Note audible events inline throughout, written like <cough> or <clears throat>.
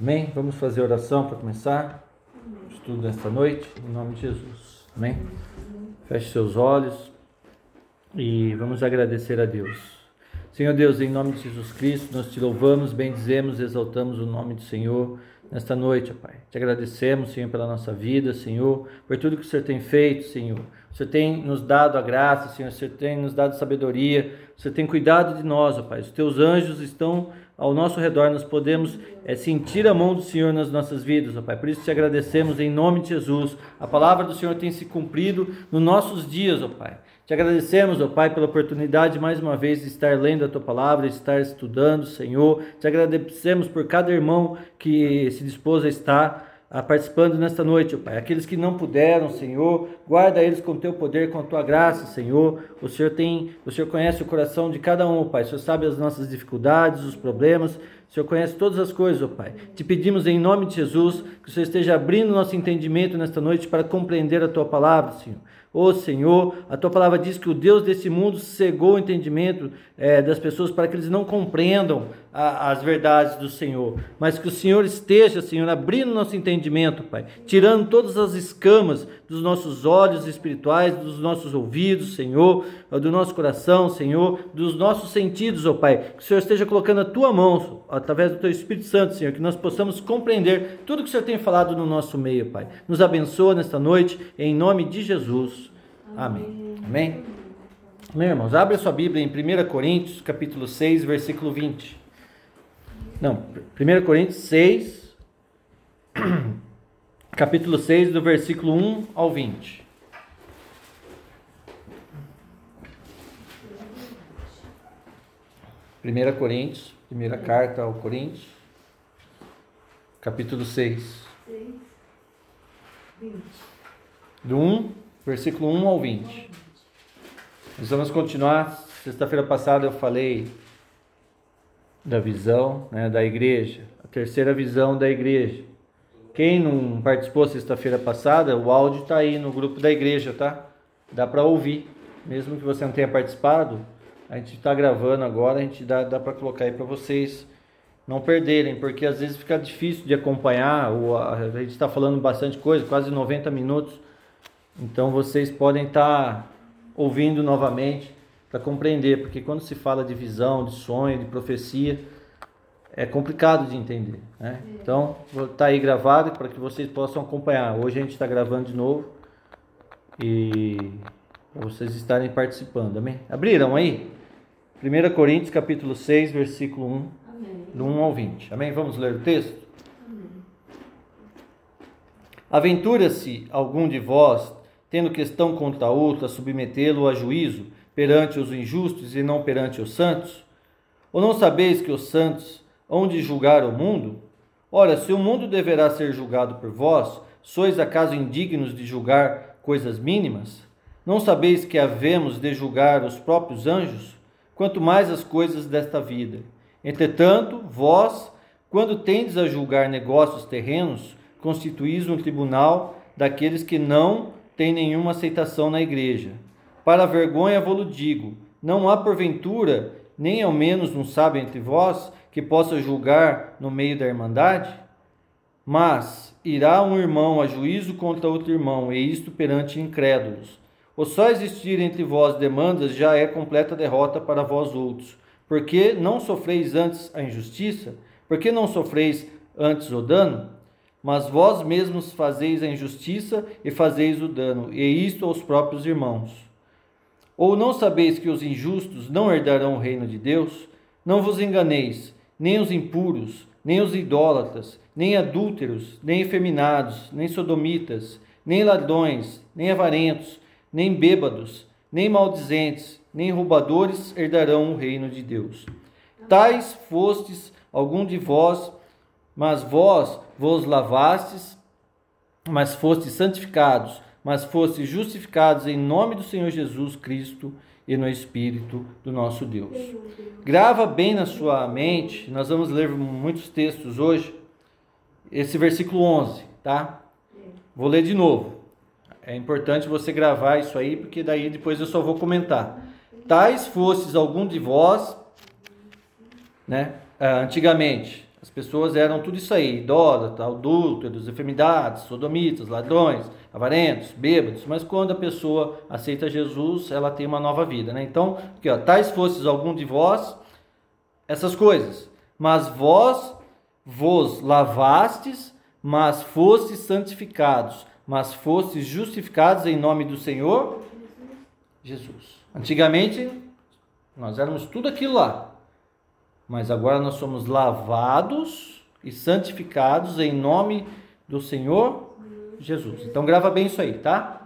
Amém? Vamos fazer oração para começar o estudo desta noite, em nome de Jesus. Amém? Feche seus olhos e vamos agradecer a Deus. Senhor Deus, em nome de Jesus Cristo, nós te louvamos, bendizemos, exaltamos o nome do Senhor nesta noite, Pai. Te agradecemos, Senhor, pela nossa vida, Senhor, por tudo que o Senhor tem feito, Senhor. Senhor tem nos dado a graça, Senhor, Senhor tem nos dado sabedoria, Senhor tem cuidado de nós, ó Pai. Os teus anjos estão ao nosso redor, nós podemos é, sentir a mão do Senhor nas nossas vidas, ó Pai. Por isso te agradecemos em nome de Jesus. A palavra do Senhor tem se cumprido nos nossos dias, ó Pai. Te agradecemos, ó Pai, pela oportunidade mais uma vez de estar lendo a tua palavra, de estar estudando, Senhor. Te agradecemos por cada irmão que se dispôs a estar participando nesta noite, ó Pai. Aqueles que não puderam, Senhor, guarda eles com teu poder, com a tua graça, Senhor. O Senhor tem, o Senhor conhece o coração de cada um, ó Pai. O Senhor sabe as nossas dificuldades, os problemas. O Senhor conhece todas as coisas, ó Pai. Te pedimos em nome de Jesus que o Senhor esteja abrindo nosso entendimento nesta noite para compreender a tua palavra, Senhor. Oh, Senhor, a tua palavra diz que o Deus desse mundo cegou o entendimento é, das pessoas para que eles não compreendam a, as verdades do Senhor, mas que o Senhor esteja, Senhor, abrindo nosso entendimento, Pai, tirando todas as escamas dos nossos olhos espirituais, dos nossos ouvidos, Senhor, do nosso coração, Senhor, dos nossos sentidos, ó oh, Pai, que o Senhor esteja colocando a tua mão, através do teu Espírito Santo, Senhor, que nós possamos compreender tudo que o Senhor tem falado no nosso meio, Pai. Nos abençoa nesta noite, em nome de Jesus. Amém. Amém. Amém, irmãos, abre a sua Bíblia em 1 Coríntios, capítulo 6, versículo 20. Não, 1 Coríntios 6, <clears throat> capítulo 6, do versículo 1 ao 20. Primeira Coríntios, primeira carta ao Coríntios, capítulo 6. Do 1, versículo 1 ao 20. Nós vamos continuar. Sexta-feira passada eu falei da visão né, da igreja, a terceira visão da igreja. Quem não participou sexta-feira passada, o áudio está aí no grupo da igreja, tá? Dá para ouvir, mesmo que você não tenha participado. A gente está gravando agora, a gente dá, dá para colocar aí para vocês não perderem, porque às vezes fica difícil de acompanhar. Ou a, a gente está falando bastante coisa, quase 90 minutos. Então vocês podem estar tá ouvindo novamente para compreender, porque quando se fala de visão, de sonho, de profecia, é complicado de entender. Né? Então, está aí gravado para que vocês possam acompanhar. Hoje a gente está gravando de novo e para vocês estarem participando. Amém? Abriram aí? 1 Coríntios capítulo 6, versículo 1, Amém. do 1 ao 20. Amém? Vamos ler o texto? Aventura-se algum de vós, tendo questão contra outro, a submetê-lo a juízo, perante os injustos e não perante os santos? Ou não sabeis que os santos hão de julgar o mundo? Ora, se o mundo deverá ser julgado por vós, sois acaso indignos de julgar coisas mínimas? Não sabeis que havemos de julgar os próprios anjos? Quanto mais as coisas desta vida. Entretanto, vós, quando tendes a julgar negócios terrenos, constituís um tribunal daqueles que não têm nenhuma aceitação na igreja. Para a vergonha vou-lo digo: não há porventura, nem ao menos um sábio entre vós, que possa julgar no meio da irmandade? Mas irá um irmão a juízo contra outro irmão, e isto perante incrédulos. O só existir entre vós demandas já é completa derrota para vós outros. Porque não sofreis antes a injustiça? Porque não sofreis antes o dano? Mas vós mesmos fazeis a injustiça e fazeis o dano, e isto aos próprios irmãos. Ou não sabeis que os injustos não herdarão o reino de Deus? Não vos enganeis, nem os impuros, nem os idólatras, nem adúlteros, nem efeminados, nem sodomitas, nem ladrões, nem avarentos, nem bêbados, nem maldizentes, nem roubadores herdarão o reino de Deus. Tais fostes algum de vós, mas vós vos lavastes, mas fostes santificados, mas fossem justificados em nome do Senhor Jesus Cristo e no Espírito do nosso Deus. Grava bem na sua mente, nós vamos ler muitos textos hoje, esse versículo 11, tá? Vou ler de novo. É importante você gravar isso aí, porque daí depois eu só vou comentar. Tais fostes algum de vós, né? Ah, antigamente, As pessoas eram tudo isso aí, idólatras, adúlteros, enfermidades, sodomitas, ladrões, avarentos, bêbados. Mas quando a pessoa aceita Jesus, ela tem uma nova vida, né? Então, aqui, ó, tais fosses algum de vós, essas coisas. Mas vós vos lavastes, mas fostes santificados, mas fostes justificados em nome do Senhor Jesus. Antigamente, nós éramos tudo aquilo lá mas agora nós somos lavados e santificados em nome do Senhor Jesus. Então grava bem isso aí, tá?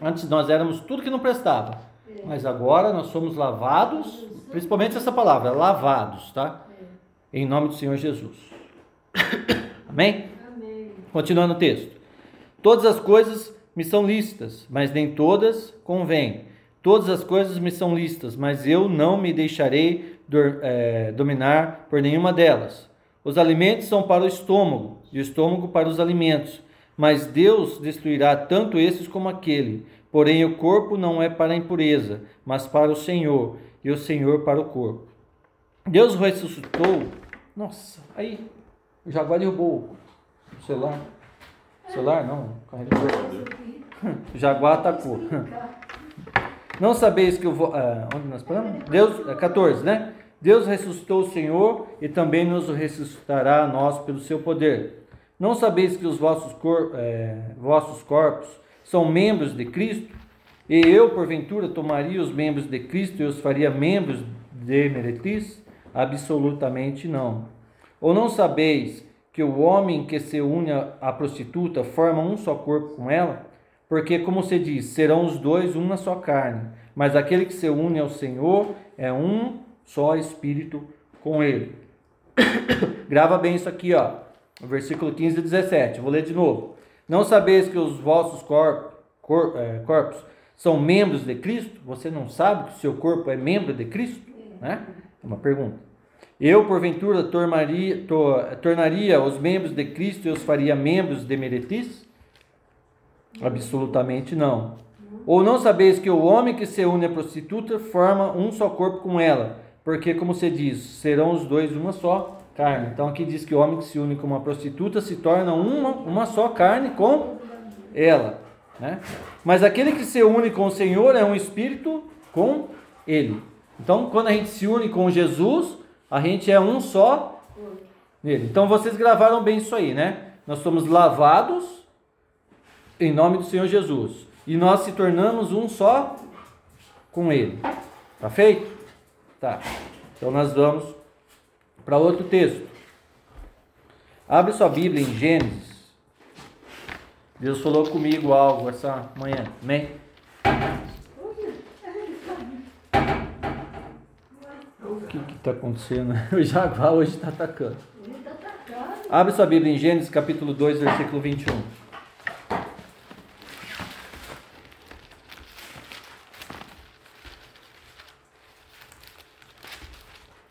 Antes nós éramos tudo que não prestava, mas agora nós somos lavados, principalmente essa palavra, lavados, tá? Em nome do Senhor Jesus. <coughs> Amém? Amém. Continuando o texto. Todas as coisas me são lícitas, mas nem todas convêm. Todas as coisas me são lícitas, mas eu não me deixarei é, dominar por nenhuma delas. Os alimentos são para o estômago, e o estômago para os alimentos. Mas Deus destruirá tanto esses como aquele. Porém, o corpo não é para a impureza, mas para o Senhor, e o Senhor para o corpo. Deus ressuscitou. Nossa, aí, o jaguar derrubou o celular. O celular não, carregador. O jaguar atacou. Não sabeis que eu vou. Ah, onde nós paramos? Deus, 14, né? Deus ressuscitou o Senhor e também nos ressuscitará a nós pelo seu poder. Não sabeis que os vossos, cor, é, vossos corpos são membros de Cristo? E eu, porventura, tomaria os membros de Cristo e os faria membros de meretriz? Absolutamente não. Ou não sabeis que o homem que se une à prostituta forma um só corpo com ela? Porque, como se diz, serão os dois uma só carne. Mas aquele que se une ao Senhor é um só espírito com ele. <coughs> Grava bem isso aqui, ó. Versículo 15 e 17. Vou ler de novo. Não sabeis que os vossos corpos, cor, é, corpos são membros de Cristo? Você não sabe que o seu corpo é membro de Cristo? Né? É uma pergunta. Eu, porventura, tornaria, to, tornaria os membros de Cristo e os faria membros de meretriz? Absolutamente não. Ou não sabeis que o homem que se une à prostituta forma um só corpo com ela? porque, como você diz, serão os dois uma só carne. Então aqui diz que o homem que se une com uma prostituta se torna uma, uma só carne com ela. Né? Mas aquele que se une com o Senhor é um espírito com ele. Então, quando a gente se une com Jesus, a gente é um só nele. Então, vocês gravaram bem isso aí, né? Nós somos lavados em nome do Senhor Jesus. E nós se tornamos um só com ele. Tá feito? Tá. Então nós vamos para outro texto. Abre sua Bíblia em Gênesis. Deus falou comigo algo essa manhã. Amém? O que está acontecendo? <laughs> O Jaguar hoje está atacando. Abre sua Bíblia em Gênesis capítulo 2, versículo 21.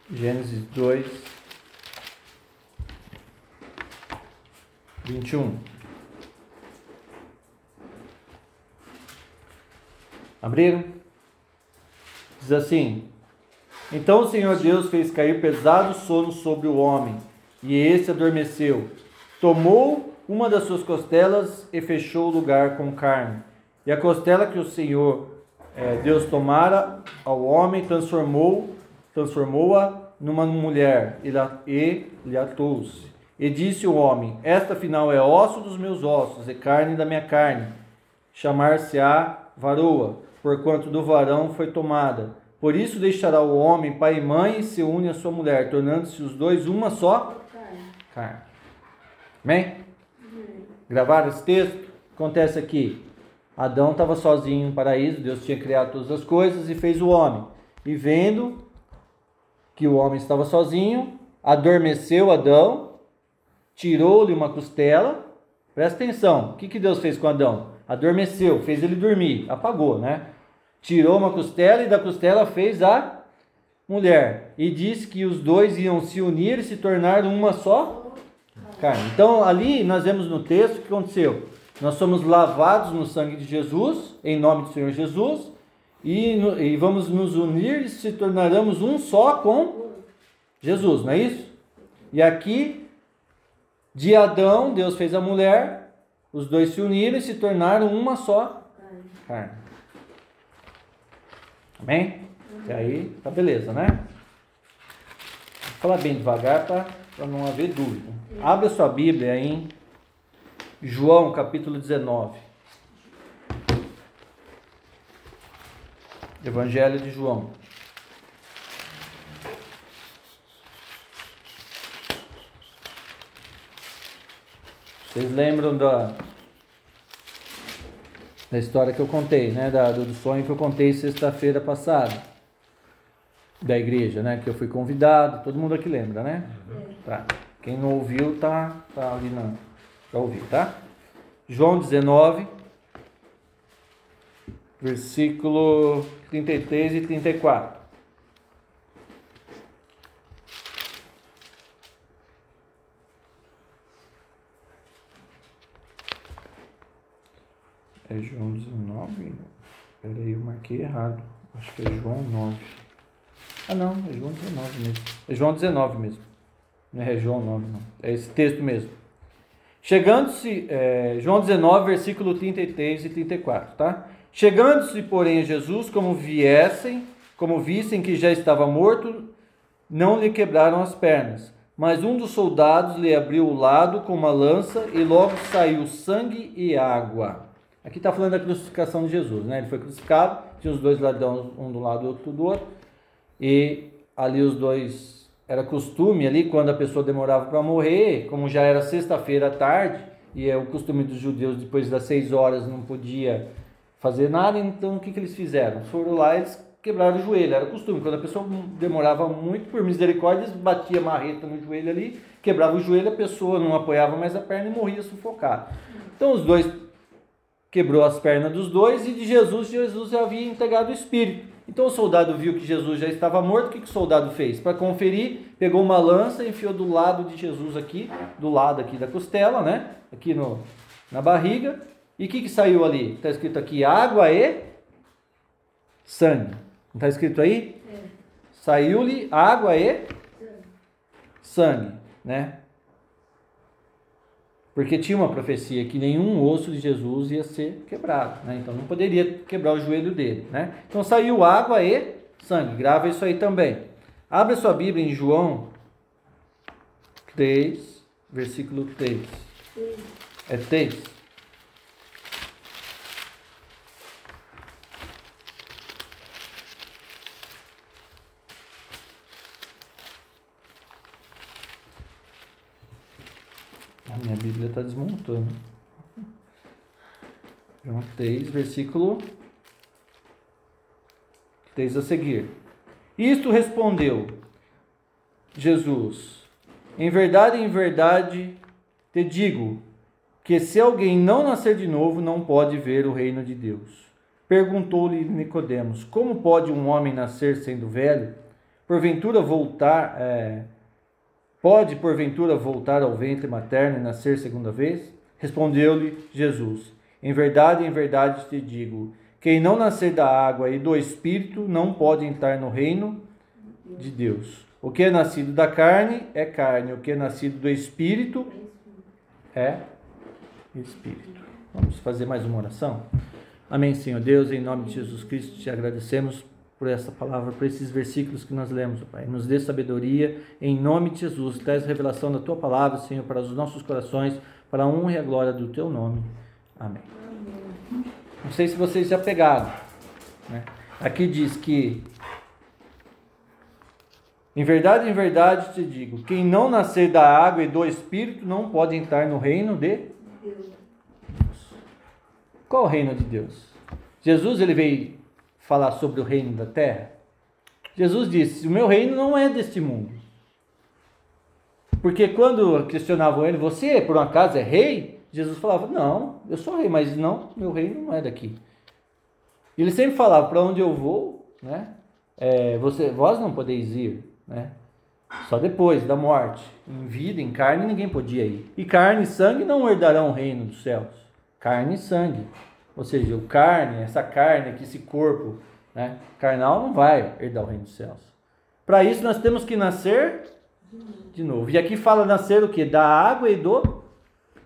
Gênesis 2, 21. Abriram? Diz assim: Então o Senhor Deus fez cair pesado sono sobre o homem, e esse adormeceu. Tomou uma das suas costelas e fechou o lugar com carne. E a costela que o Senhor eh, Deus tomara ao homem transformou transformou-a numa mulher e lhe atou-se. E disse o homem: Esta final é osso dos meus ossos e carne da minha carne. Chamar-se-á varoa, porquanto do varão foi tomada. Por isso deixará o homem pai e mãe e se une à sua mulher, tornando-se os dois uma só carne. Amém? Gravaram esse texto? Acontece aqui. Adão estava sozinho no paraíso, Deus tinha criado todas as coisas e fez o homem. E vendo que o homem estava sozinho, adormeceu Adão, tirou-lhe uma costela. Presta atenção, o que, que Deus fez com Adão? Adormeceu, fez ele dormir, apagou, né? Tirou uma costela e da costela fez a mulher. E disse que os dois iam se unir e se tornar uma só carne. Então, ali nós vemos no texto o que aconteceu. Nós somos lavados no sangue de Jesus, em nome do Senhor Jesus, e, e vamos nos unir e se tornaremos um só com Jesus, não é isso? E aqui, de Adão, Deus fez a mulher, os dois se uniram e se tornaram uma só carne. Amém? E aí, tá beleza, né? Vou falar bem devagar para não haver dúvida. Abra sua Bíblia em João capítulo 19. Evangelho de João. Vocês lembram da, da história que eu contei, né? Da, do sonho que eu contei sexta-feira passada. Da igreja, né? Que eu fui convidado. Todo mundo aqui lembra, né? Tá. Quem não ouviu, tá, tá ali na. Já ouviu, tá? João 19, versículo 33 e 34. É João 19? Peraí, eu marquei errado. Acho que é João 9. Ah, não, é João 19 mesmo. É João 19 mesmo. Não é João 9, não. É esse texto mesmo. Chegando-se, é, João 19, versículo 33 e 34, tá? Chegando-se, porém, a Jesus, como viessem, como vissem que já estava morto, não lhe quebraram as pernas. Mas um dos soldados lhe abriu o lado com uma lança e logo saiu sangue e água. Aqui está falando da crucificação de Jesus, né? Ele foi crucificado, tinha os dois ladrões, um do lado e outro do outro, e ali os dois, era costume ali, quando a pessoa demorava para morrer, como já era sexta-feira à tarde, e é o costume dos judeus, depois das seis horas não podia fazer nada, então o que, que eles fizeram? Foram lá eles quebraram o joelho, era costume, quando a pessoa demorava muito, por misericórdia, eles batia marreta no joelho ali, quebrava o joelho, a pessoa não apoiava mais a perna e morria sufocada. Então os dois quebrou as pernas dos dois e de Jesus, Jesus já havia entregado o Espírito. Então o soldado viu que Jesus já estava morto, o que, que o soldado fez? Para conferir, pegou uma lança e enfiou do lado de Jesus aqui, do lado aqui da costela, né? Aqui no, na barriga. E o que, que saiu ali? Está escrito aqui água e sangue. Não está escrito aí? É. Saiu-lhe água e sangue, né? Porque tinha uma profecia que nenhum osso de Jesus ia ser quebrado, né? Então não poderia quebrar o joelho dele, né? Então saiu água e sangue. Grava isso aí também. Abre sua Bíblia em João 3, versículo 3. É 3. Minha Bíblia está desmontando. João 3, versículo 3 a seguir. Isto respondeu Jesus: Em verdade, em verdade te digo que se alguém não nascer de novo, não pode ver o reino de Deus. Perguntou-lhe Nicodemos: Como pode um homem nascer sendo velho? Porventura voltar é, Pode, porventura, voltar ao ventre materno e nascer segunda vez? Respondeu-lhe Jesus: Em verdade, em verdade te digo: quem não nascer da água e do espírito não pode entrar no reino de Deus. O que é nascido da carne é carne, o que é nascido do espírito é espírito. Vamos fazer mais uma oração? Amém, Senhor Deus, em nome de Jesus Cristo, te agradecemos por essa palavra, por esses versículos que nós lemos, Pai. Nos dê sabedoria, em nome de Jesus. Traz revelação da Tua palavra, Senhor, para os nossos corações, para a honra e a glória do Teu nome. Amém. Não sei se vocês já pegaram. Né? Aqui diz que, em verdade, em verdade te digo, quem não nascer da água e do Espírito não pode entrar no reino de Deus. Qual o reino de Deus? Jesus ele veio falar sobre o reino da terra? Jesus disse: O meu reino não é deste mundo. Porque quando questionavam ele, você por um acaso é rei? Jesus falava: Não, eu sou rei, mas não, meu reino não é daqui. Ele sempre falava: Para onde eu vou, né? É, você, vós não podeis ir, né? Só depois da morte. Em vida, em carne, ninguém podia ir. E carne e sangue não herdarão o reino dos céus. Carne e sangue. Ou seja, o carne, essa carne aqui, esse corpo né, carnal não vai herdar o reino dos céus. Para isso nós temos que nascer De novo. E aqui fala nascer o que? Da água e do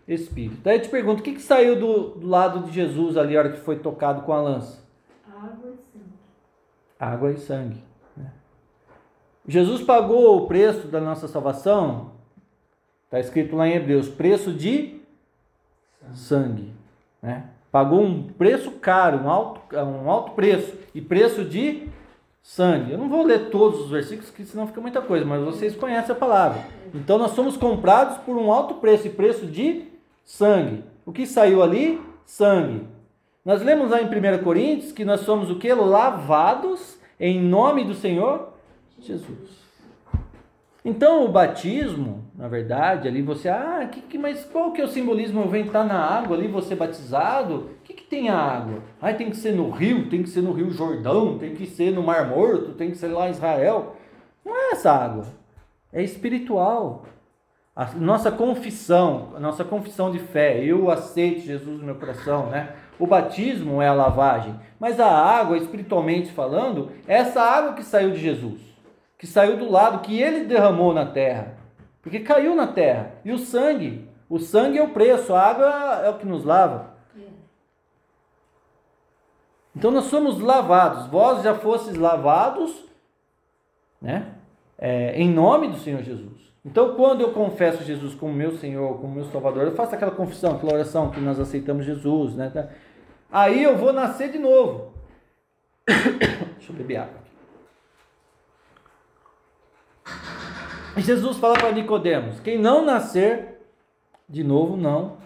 Espírito. Daí eu te pergunto, o que, que saiu do, do lado de Jesus ali, a hora que foi tocado com a lança? Água e sangue. Água e sangue. né? Jesus pagou o preço da nossa salvação, está escrito lá em Hebreus, preço de sangue. Né? Pagou um preço caro, um alto, um alto preço, e preço de sangue. Eu não vou ler todos os versículos, que senão fica muita coisa, mas vocês conhecem a palavra. Então nós somos comprados por um alto preço, e preço de sangue. O que saiu ali? Sangue. Nós lemos lá em 1 Coríntios que nós somos o que? Lavados em nome do Senhor Jesus. Então o batismo, na verdade, ali você, ah, que, que, mas qual que é o simbolismo? Venho estar na água ali, você batizado, o que, que tem a água? Ah, tem que ser no rio, tem que ser no Rio Jordão, tem que ser no Mar Morto, tem que ser lá em Israel. Não é essa água, é espiritual. A nossa confissão, a nossa confissão de fé, eu aceito Jesus no meu coração, né? O batismo é a lavagem, mas a água, espiritualmente falando, é essa água que saiu de Jesus, que saiu do lado que ele derramou na terra, porque caiu na terra. E o sangue, o sangue é o preço, a água é o que nos lava. Então nós somos lavados, vós já fostes lavados, né? É, em nome do Senhor Jesus. Então, quando eu confesso Jesus como meu Senhor, como meu Salvador, eu faço aquela confissão, aquela oração que nós aceitamos Jesus, né? Aí eu vou nascer de novo. <coughs> Deixa eu beber água. Jesus fala para Nicodemos: quem não nascer de novo não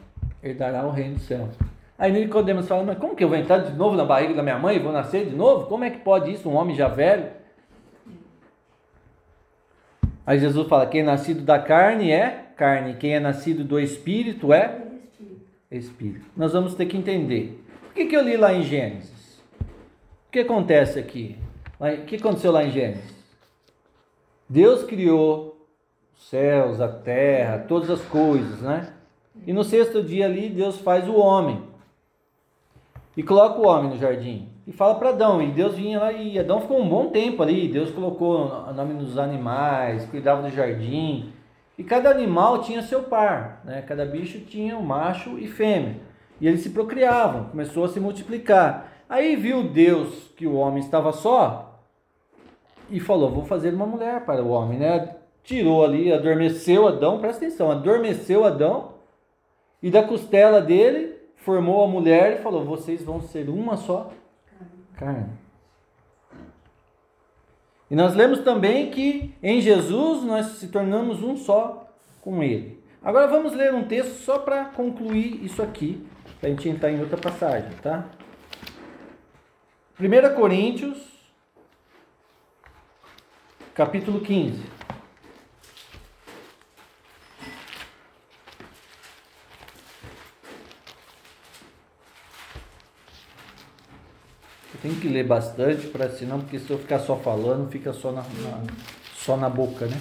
herdará o reino dos céus. Aí Nicodemos fala: mas como que eu vou entrar de novo na barriga da minha mãe e vou nascer de novo? Como é que pode isso, um homem já velho? Aí Jesus fala: quem é nascido da carne é carne, quem é nascido do espírito é espírito. Nós vamos ter que entender. O que, que eu li lá em Gênesis? O que acontece aqui? O que aconteceu lá em Gênesis? Deus criou os céus, a terra, todas as coisas, né? E no sexto dia ali, Deus faz o homem. E coloca o homem no jardim e fala para Adão. E Deus vinha lá e Adão ficou um bom tempo ali. Deus colocou o nome dos animais, cuidava do jardim. E cada animal tinha seu par, né? Cada bicho tinha um macho e fêmea. E eles se procriavam, começou a se multiplicar. Aí viu Deus que o homem estava só e falou: Vou fazer uma mulher para o homem, né? Tirou ali, adormeceu Adão, presta atenção, adormeceu Adão e da costela dele formou a mulher e falou: Vocês vão ser uma só carne. E nós lemos também que em Jesus nós se tornamos um só com Ele. Agora vamos ler um texto só para concluir isso aqui, para a gente entrar em outra passagem, tá? 1 Coríntios, capítulo 15. Tem que ler bastante, para senão, porque se eu ficar só falando, fica só na, na só na boca, né?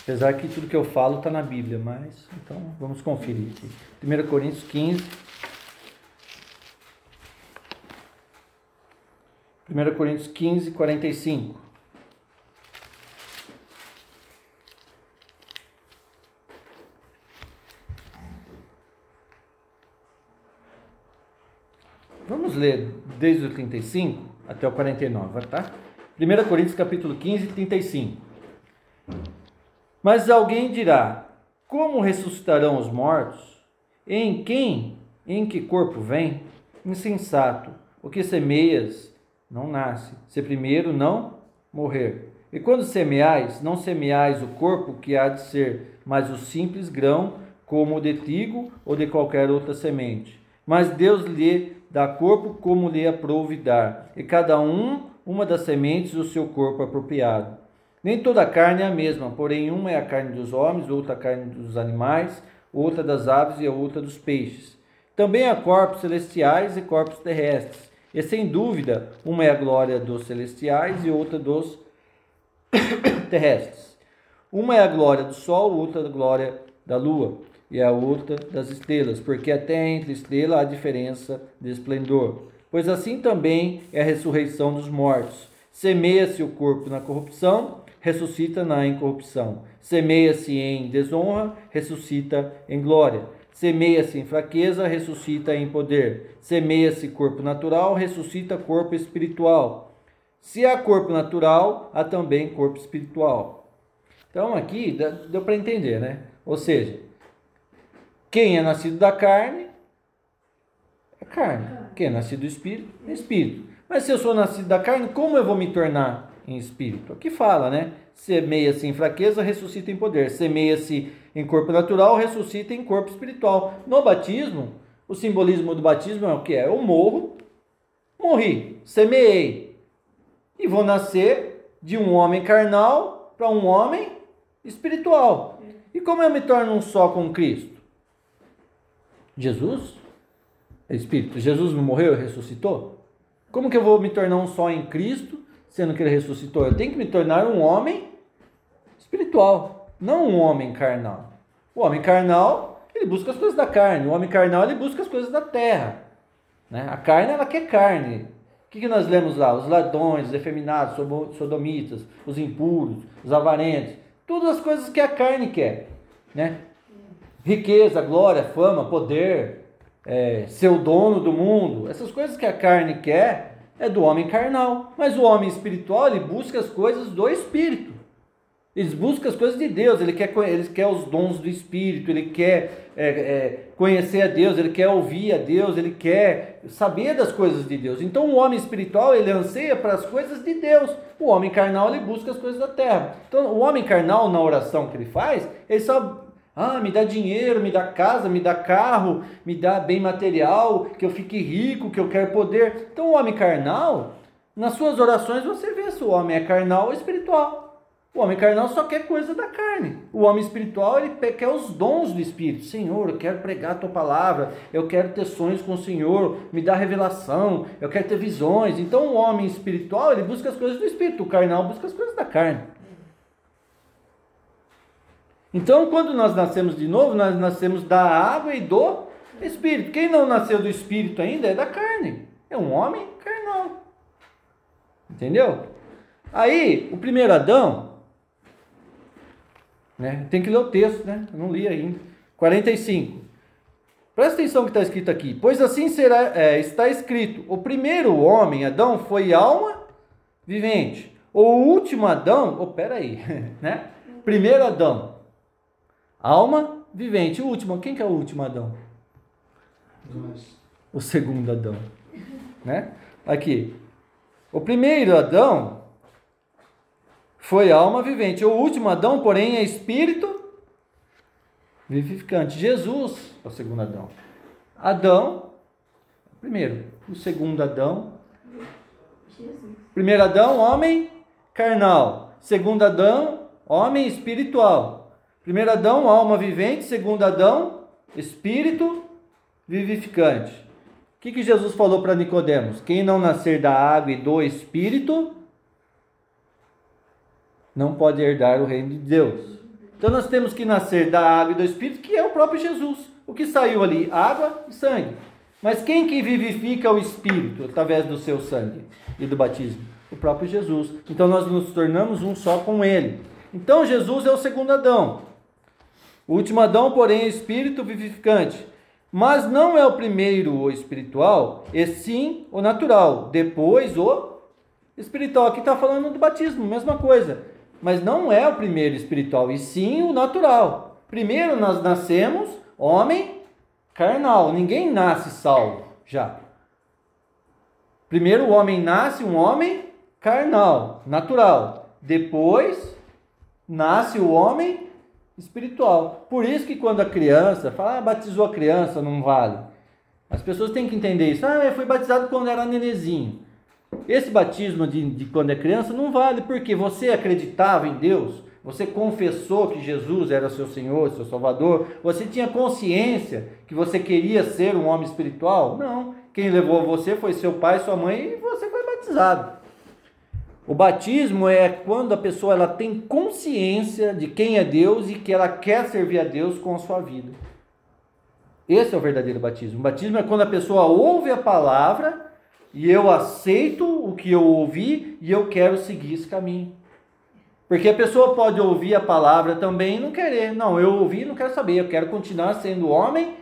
Apesar que tudo que eu falo está na Bíblia, mas então vamos conferir aqui. 1 Coríntios 15. 1 Coríntios 15, 45. Vamos ler desde o 35 até o 49, tá? 1 Coríntios capítulo 15, 35. Mas alguém dirá: Como ressuscitarão os mortos? Em quem? Em que corpo vem? Insensato. O que semeias não nasce, se primeiro não morrer. E quando semeais, não semeais o corpo que há de ser, mas o simples grão, como de trigo ou de qualquer outra semente. Mas Deus lhe dá corpo como lhe aprouve dar, e cada um uma das sementes do seu corpo apropriado. Nem toda a carne é a mesma, porém uma é a carne dos homens, outra a carne dos animais, outra das aves e a outra dos peixes. Também há corpos celestiais e corpos terrestres, e sem dúvida uma é a glória dos celestiais e outra dos <coughs> terrestres. Uma é a glória do sol, outra a glória da lua e a outra das estrelas, porque até entre estrela há diferença de esplendor. Pois assim também é a ressurreição dos mortos. Semeia-se o corpo na corrupção, ressuscita na incorrupção. Semeia-se em desonra, ressuscita em glória. Semeia-se em fraqueza, ressuscita em poder. Semeia-se corpo natural, ressuscita corpo espiritual. Se há corpo natural, há também corpo espiritual. Então aqui deu para entender, né? Ou seja, quem é nascido da carne é carne. Quem é nascido do espírito é espírito. Mas se eu sou nascido da carne, como eu vou me tornar em espírito? Aqui fala, né? Semeia-se em fraqueza, ressuscita em poder. Semeia-se em corpo natural, ressuscita em corpo espiritual. No batismo, o simbolismo do batismo é o que é? Eu morro, morri, semeei. E vou nascer de um homem carnal para um homem espiritual. E como eu me torno um só com Cristo? Jesus é Espírito. Jesus não morreu e ressuscitou? Como que eu vou me tornar um só em Cristo, sendo que ele ressuscitou? Eu tenho que me tornar um homem espiritual, não um homem carnal. O homem carnal, ele busca as coisas da carne. O homem carnal, ele busca as coisas da terra. Né? A carne, ela quer carne. O que, que nós lemos lá? Os ladrões, os efeminados, sodomitas, os impuros, os avarentos. Todas as coisas que a carne quer. Né? Riqueza, glória, fama, poder, é, ser o dono do mundo. Essas coisas que a carne quer é do homem carnal. Mas o homem espiritual, ele busca as coisas do espírito. Ele busca as coisas de Deus, ele quer, ele quer os dons do Espírito, ele quer é, é, conhecer a Deus, ele quer ouvir a Deus, ele quer saber das coisas de Deus. Então o homem espiritual ele anseia para as coisas de Deus, o homem carnal ele busca as coisas da terra. Então o homem carnal na oração que ele faz, ele só ah, me dá dinheiro, me dá casa, me dá carro, me dá bem material, que eu fique rico, que eu quero poder. Então o homem carnal, nas suas orações você vê se o homem é carnal ou espiritual. O homem carnal só quer coisa da carne. O homem espiritual, ele quer os dons do Espírito. Senhor, eu quero pregar a tua palavra, eu quero ter sonhos com o Senhor, me dá revelação, eu quero ter visões. Então, o homem espiritual, ele busca as coisas do Espírito, o carnal busca as coisas da carne. Então, quando nós nascemos de novo, nós nascemos da água e do Espírito. Quem não nasceu do Espírito ainda é da carne. É um homem carnal. Entendeu? Aí, o primeiro Adão, né? Tem que ler o texto, né? Eu não li ainda. 45. Presta atenção que está escrito aqui. Pois assim será, é, está escrito: o primeiro homem, Adão, foi alma vivente. O último Adão, oh, peraí, <laughs> né? Primeiro Adão, alma vivente. O último, quem que é o último Adão? Nós. O segundo Adão, né? Aqui. O primeiro Adão foi alma vivente. O último Adão, porém, é espírito vivificante. Jesus é o segundo Adão. Adão, primeiro. O segundo Adão. Jesus. Primeiro Adão, homem carnal. Segundo Adão, homem espiritual. Primeiro Adão, alma vivente. Segundo Adão, espírito vivificante. O que, que Jesus falou para Nicodemos? Quem não nascer da água e do espírito não pode herdar o reino de Deus. Então nós temos que nascer da água e do Espírito, que é o próprio Jesus. O que saiu ali? Água e sangue. Mas quem que vivifica o Espírito através do seu sangue e do batismo? O próprio Jesus. Então nós nos tornamos um só com Ele. Então Jesus é o segundo Adão. O último Adão, porém, é Espírito vivificante. Mas não é o primeiro o espiritual, e sim o natural. Depois o espiritual. Aqui está falando do batismo, mesma coisa mas não é o primeiro espiritual, e sim o natural. Primeiro nós nascemos homem carnal, ninguém nasce salvo já. Primeiro o homem nasce um homem carnal, natural. Depois nasce o homem espiritual. Por isso que quando a criança fala, ah, batizou a criança, não vale. As pessoas têm que entender isso. Ah, eu fui batizado quando era nenezinho. Esse batismo de, de quando é criança não vale, porque você acreditava em Deus, você confessou que Jesus era seu Senhor, seu Salvador, você tinha consciência que você queria ser um homem espiritual? Não. Quem levou você foi seu pai, sua mãe e você foi batizado. O batismo é quando a pessoa ela tem consciência de quem é Deus e que ela quer servir a Deus com a sua vida. Esse é o verdadeiro batismo. O batismo é quando a pessoa ouve a palavra e eu aceito o que eu ouvi e eu quero seguir esse caminho. Porque a pessoa pode ouvir a palavra também e não querer. Não, eu ouvi e não quero saber, eu quero continuar sendo homem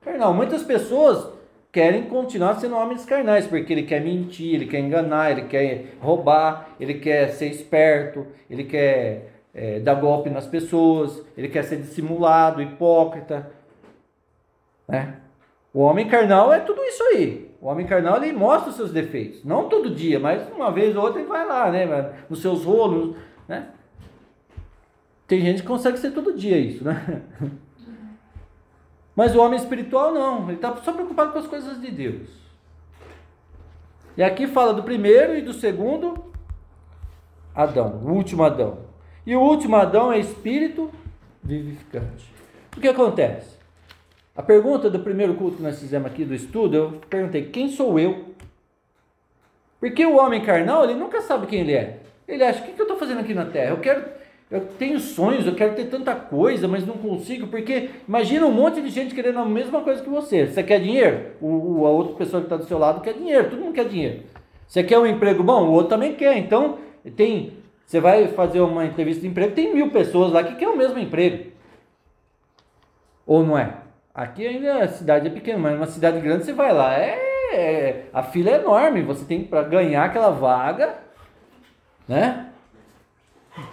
carnal. Muitas pessoas querem continuar sendo homens carnais, porque ele quer mentir, ele quer enganar, ele quer roubar, ele quer ser esperto, ele quer é, dar golpe nas pessoas, ele quer ser dissimulado, hipócrita. Né? O homem carnal é tudo isso aí. O homem carnal ele mostra os seus defeitos. Não todo dia, mas uma vez ou outra ele vai lá, né? Nos seus rolos, né? Tem gente que consegue ser todo dia isso, né? <laughs> Mas o homem espiritual não, ele está só preocupado com as coisas de Deus. E aqui fala do primeiro e do segundo Adão, o último Adão. E o último Adão é espírito vivificante. O que acontece? A pergunta do primeiro culto que nós fizemos aqui do estudo, eu perguntei: quem sou eu? Porque o homem carnal, ele nunca sabe quem ele é. Ele acha: o que eu estou fazendo aqui na terra? Eu quero eu tenho sonhos, eu quero ter tanta coisa, mas não consigo, porque imagina um monte de gente querendo a mesma coisa que você. Você quer dinheiro? O, o a outra pessoa que está do seu lado quer dinheiro, todo mundo quer dinheiro. Você quer um emprego bom? O outro também quer. Então, tem. Você vai fazer uma entrevista de emprego, tem mil pessoas lá que querem o mesmo emprego. Ou não é? Aqui ainda a cidade é pequena, mas numa cidade grande você vai lá, é, é a fila é enorme, você tem para ganhar aquela vaga, né?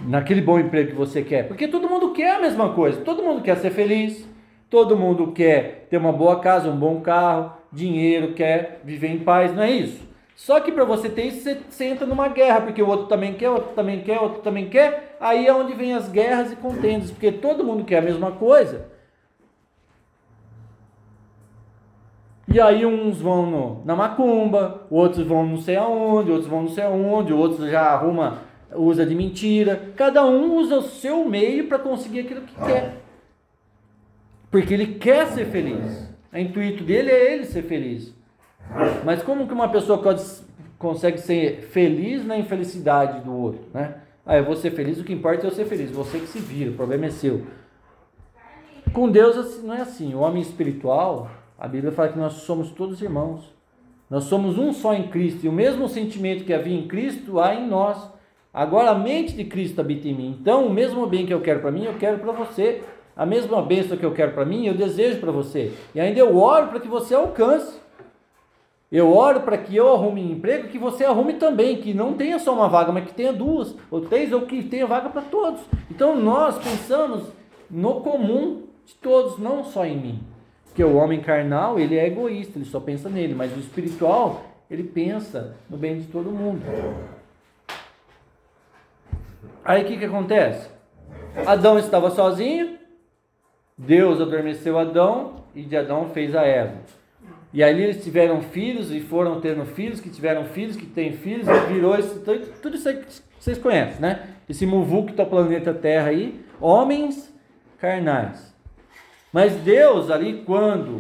Naquele bom emprego que você quer. Porque todo mundo quer a mesma coisa. Todo mundo quer ser feliz. Todo mundo quer ter uma boa casa, um bom carro, dinheiro, quer viver em paz, não é isso? Só que para você ter isso, você, você entra numa guerra, porque o outro também quer, o outro também quer, o outro também quer. Aí é onde vem as guerras e contendas, porque todo mundo quer a mesma coisa. E aí uns vão no, na macumba, outros vão não sei aonde, outros vão não sei aonde, outros já arruma usa de mentira. Cada um usa o seu meio para conseguir aquilo que quer. Porque ele quer ser feliz. O intuito dele é ele ser feliz. Mas como que uma pessoa pode, consegue ser feliz na infelicidade do outro, né? Ah, eu vou ser feliz, o que importa é eu ser feliz. Você que se vira, o problema é seu. Com Deus assim, não é assim. O homem espiritual, a Bíblia fala que nós somos todos irmãos. Nós somos um só em Cristo. E o mesmo sentimento que havia em Cristo há em nós. Agora a mente de Cristo habita em mim. Então, o mesmo bem que eu quero para mim, eu quero para você. A mesma bênção que eu quero para mim, eu desejo para você. E ainda eu oro para que você alcance. Eu oro para que eu arrume um emprego, que você arrume também, que não tenha só uma vaga, mas que tenha duas, ou três, ou que tenha vaga para todos. Então nós pensamos no comum de todos, não só em mim. Porque o homem carnal, ele é egoísta, ele só pensa nele, mas o espiritual, ele pensa no bem de todo mundo. Aí o que, que acontece? Adão estava sozinho, Deus adormeceu Adão e de Adão fez a Eva. E ali eles tiveram filhos e foram tendo filhos, que tiveram filhos, que têm filhos, e virou isso, tudo isso aí que vocês conhecem, né? Esse muvuco do planeta Terra aí, homens carnais. Mas Deus ali, quando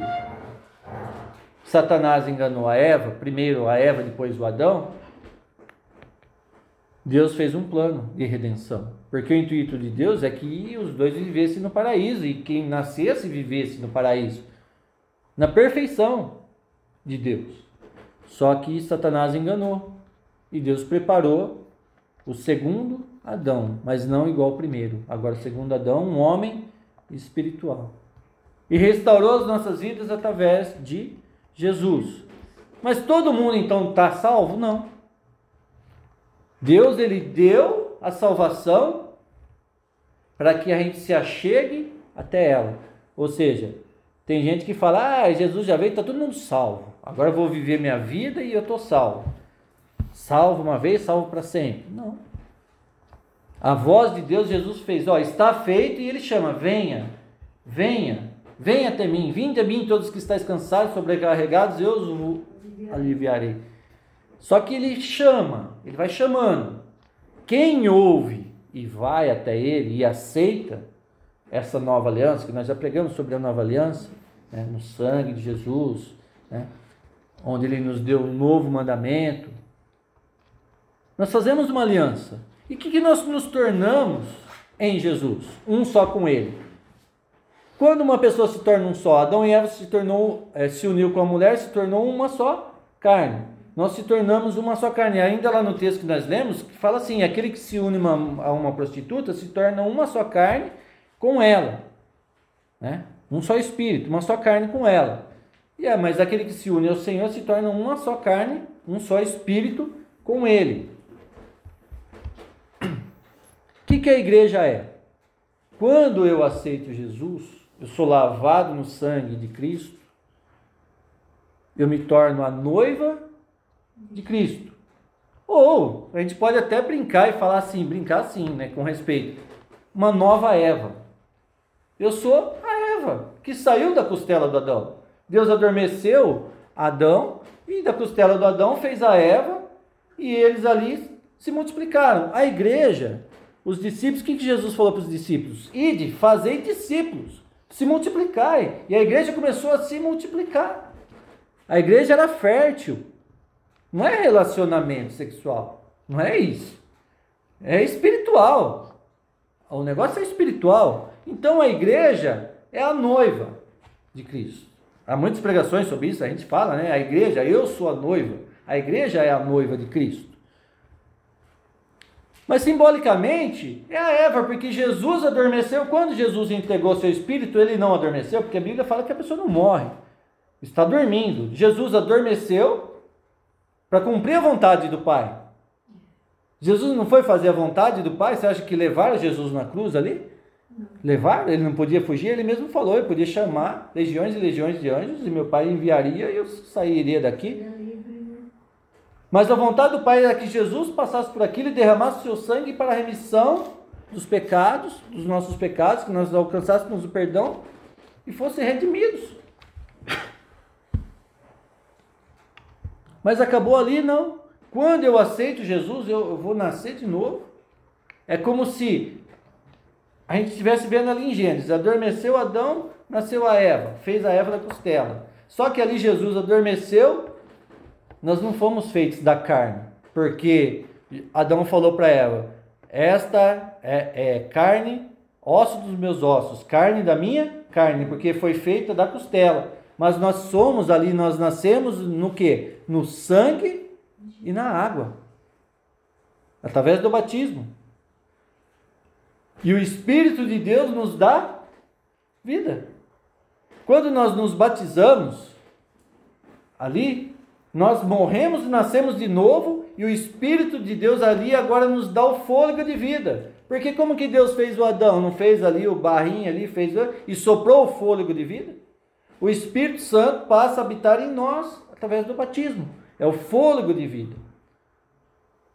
Satanás enganou a Eva, primeiro a Eva, depois o Adão, Deus fez um plano de redenção. Porque o intuito de Deus é que os dois vivessem no paraíso e quem nascesse vivesse no paraíso, na perfeição de Deus. Só que Satanás enganou e Deus preparou o segundo Adão, mas não igual ao primeiro. Agora, segundo Adão, um homem espiritual. E restaurou as nossas vidas através de Jesus. Mas todo mundo então está salvo? Não. Deus ele deu a salvação para que a gente se achegue até ela. Ou seja, tem gente que fala: "Ah, Jesus já veio, está todo mundo salvo. Agora eu vou viver minha vida e eu estou salvo." Salvo uma vez, salvo para sempre. Não. A voz de Deus, Jesus fez, ó, está feito e ele chama: "Venha, venha, venha até mim, vinde a mim todos que estáis cansados, sobrecarregados, eu os aliviarei." Só que ele chama, ele vai chamando. Quem ouve e vai até ele e aceita essa nova aliança, que nós já pregamos sobre a nova aliança, né, no sangue de Jesus, né, onde ele nos deu um novo mandamento. Nós fazemos uma aliança. E o que, que nós nos tornamos em Jesus? Um só com ele. Quando uma pessoa se torna um só, Adão e Eva se tornou, eh, se uniu com a mulher, se tornou uma só carne. Nós se tornamos uma só carne. Ainda lá no texto que nós lemos, fala assim: aquele que se une uma, a uma prostituta se torna uma só carne com ela. Né? Um só espírito, uma só carne com ela. E é, mas aquele que se une ao Senhor se torna uma só carne, um só espírito com ele. O que, que a igreja é? Quando eu aceito Jesus, eu sou lavado no sangue de Cristo, eu me torno a noiva de Cristo. Ou a gente pode até brincar e falar assim, brincar assim, né, com respeito. Uma nova Eva. Eu sou a Eva que saiu da costela do Adão. Deus adormeceu Adão e da costela do Adão fez a Eva e eles ali se multiplicaram. A igreja, os discípulos, o que Jesus falou para os discípulos? Ide, fazei discípulos, se multiplicai. E a igreja começou a se multiplicar. A igreja era fértil. Não é relacionamento sexual. Não é isso. É espiritual. O negócio é espiritual. Então a igreja é a noiva de Cristo. Há muitas pregações sobre isso, a gente fala, né? A igreja, eu sou a noiva. A igreja é a noiva de Cristo. Mas simbolicamente é a Eva, porque Jesus adormeceu. Quando Jesus entregou seu espírito, ele não adormeceu, porque a Bíblia fala que a pessoa não morre está dormindo. Jesus adormeceu para cumprir a vontade do Pai. Jesus não foi fazer a vontade do Pai? Você acha que levaram Jesus na cruz ali? Levaram? Ele não podia fugir? Ele mesmo falou, ele podia chamar legiões e legiões de anjos e meu Pai enviaria e eu sairia daqui. Mas a vontade do Pai era que Jesus passasse por aquilo e derramasse o seu sangue para a remissão dos pecados, dos nossos pecados, que nós alcançássemos o perdão e fossem redimidos. Mas acabou ali, não. Quando eu aceito Jesus, eu, vou nascer de novo. É como se a gente estivesse vendo ali em Gênesis: adormeceu Adão, nasceu a Eva, fez a Eva da costela. Só que ali Jesus adormeceu, nós não fomos feitos da carne, porque Adão falou para Eva: Esta é, é carne, osso dos meus ossos, carne da minha carne, porque foi feita da costela mas nós somos ali, nós nascemos no que? No sangue e na água. Através do batismo. E o Espírito de Deus nos dá vida. Quando nós nos batizamos, ali, nós morremos e nascemos de novo, e o Espírito de Deus ali agora nos dá o fôlego de vida. Porque como que Deus fez o Adão? Não fez ali o barrinho ali, fez e soprou o fôlego de vida? O Espírito Santo passa a habitar em nós através do batismo. É o fôlego de vida.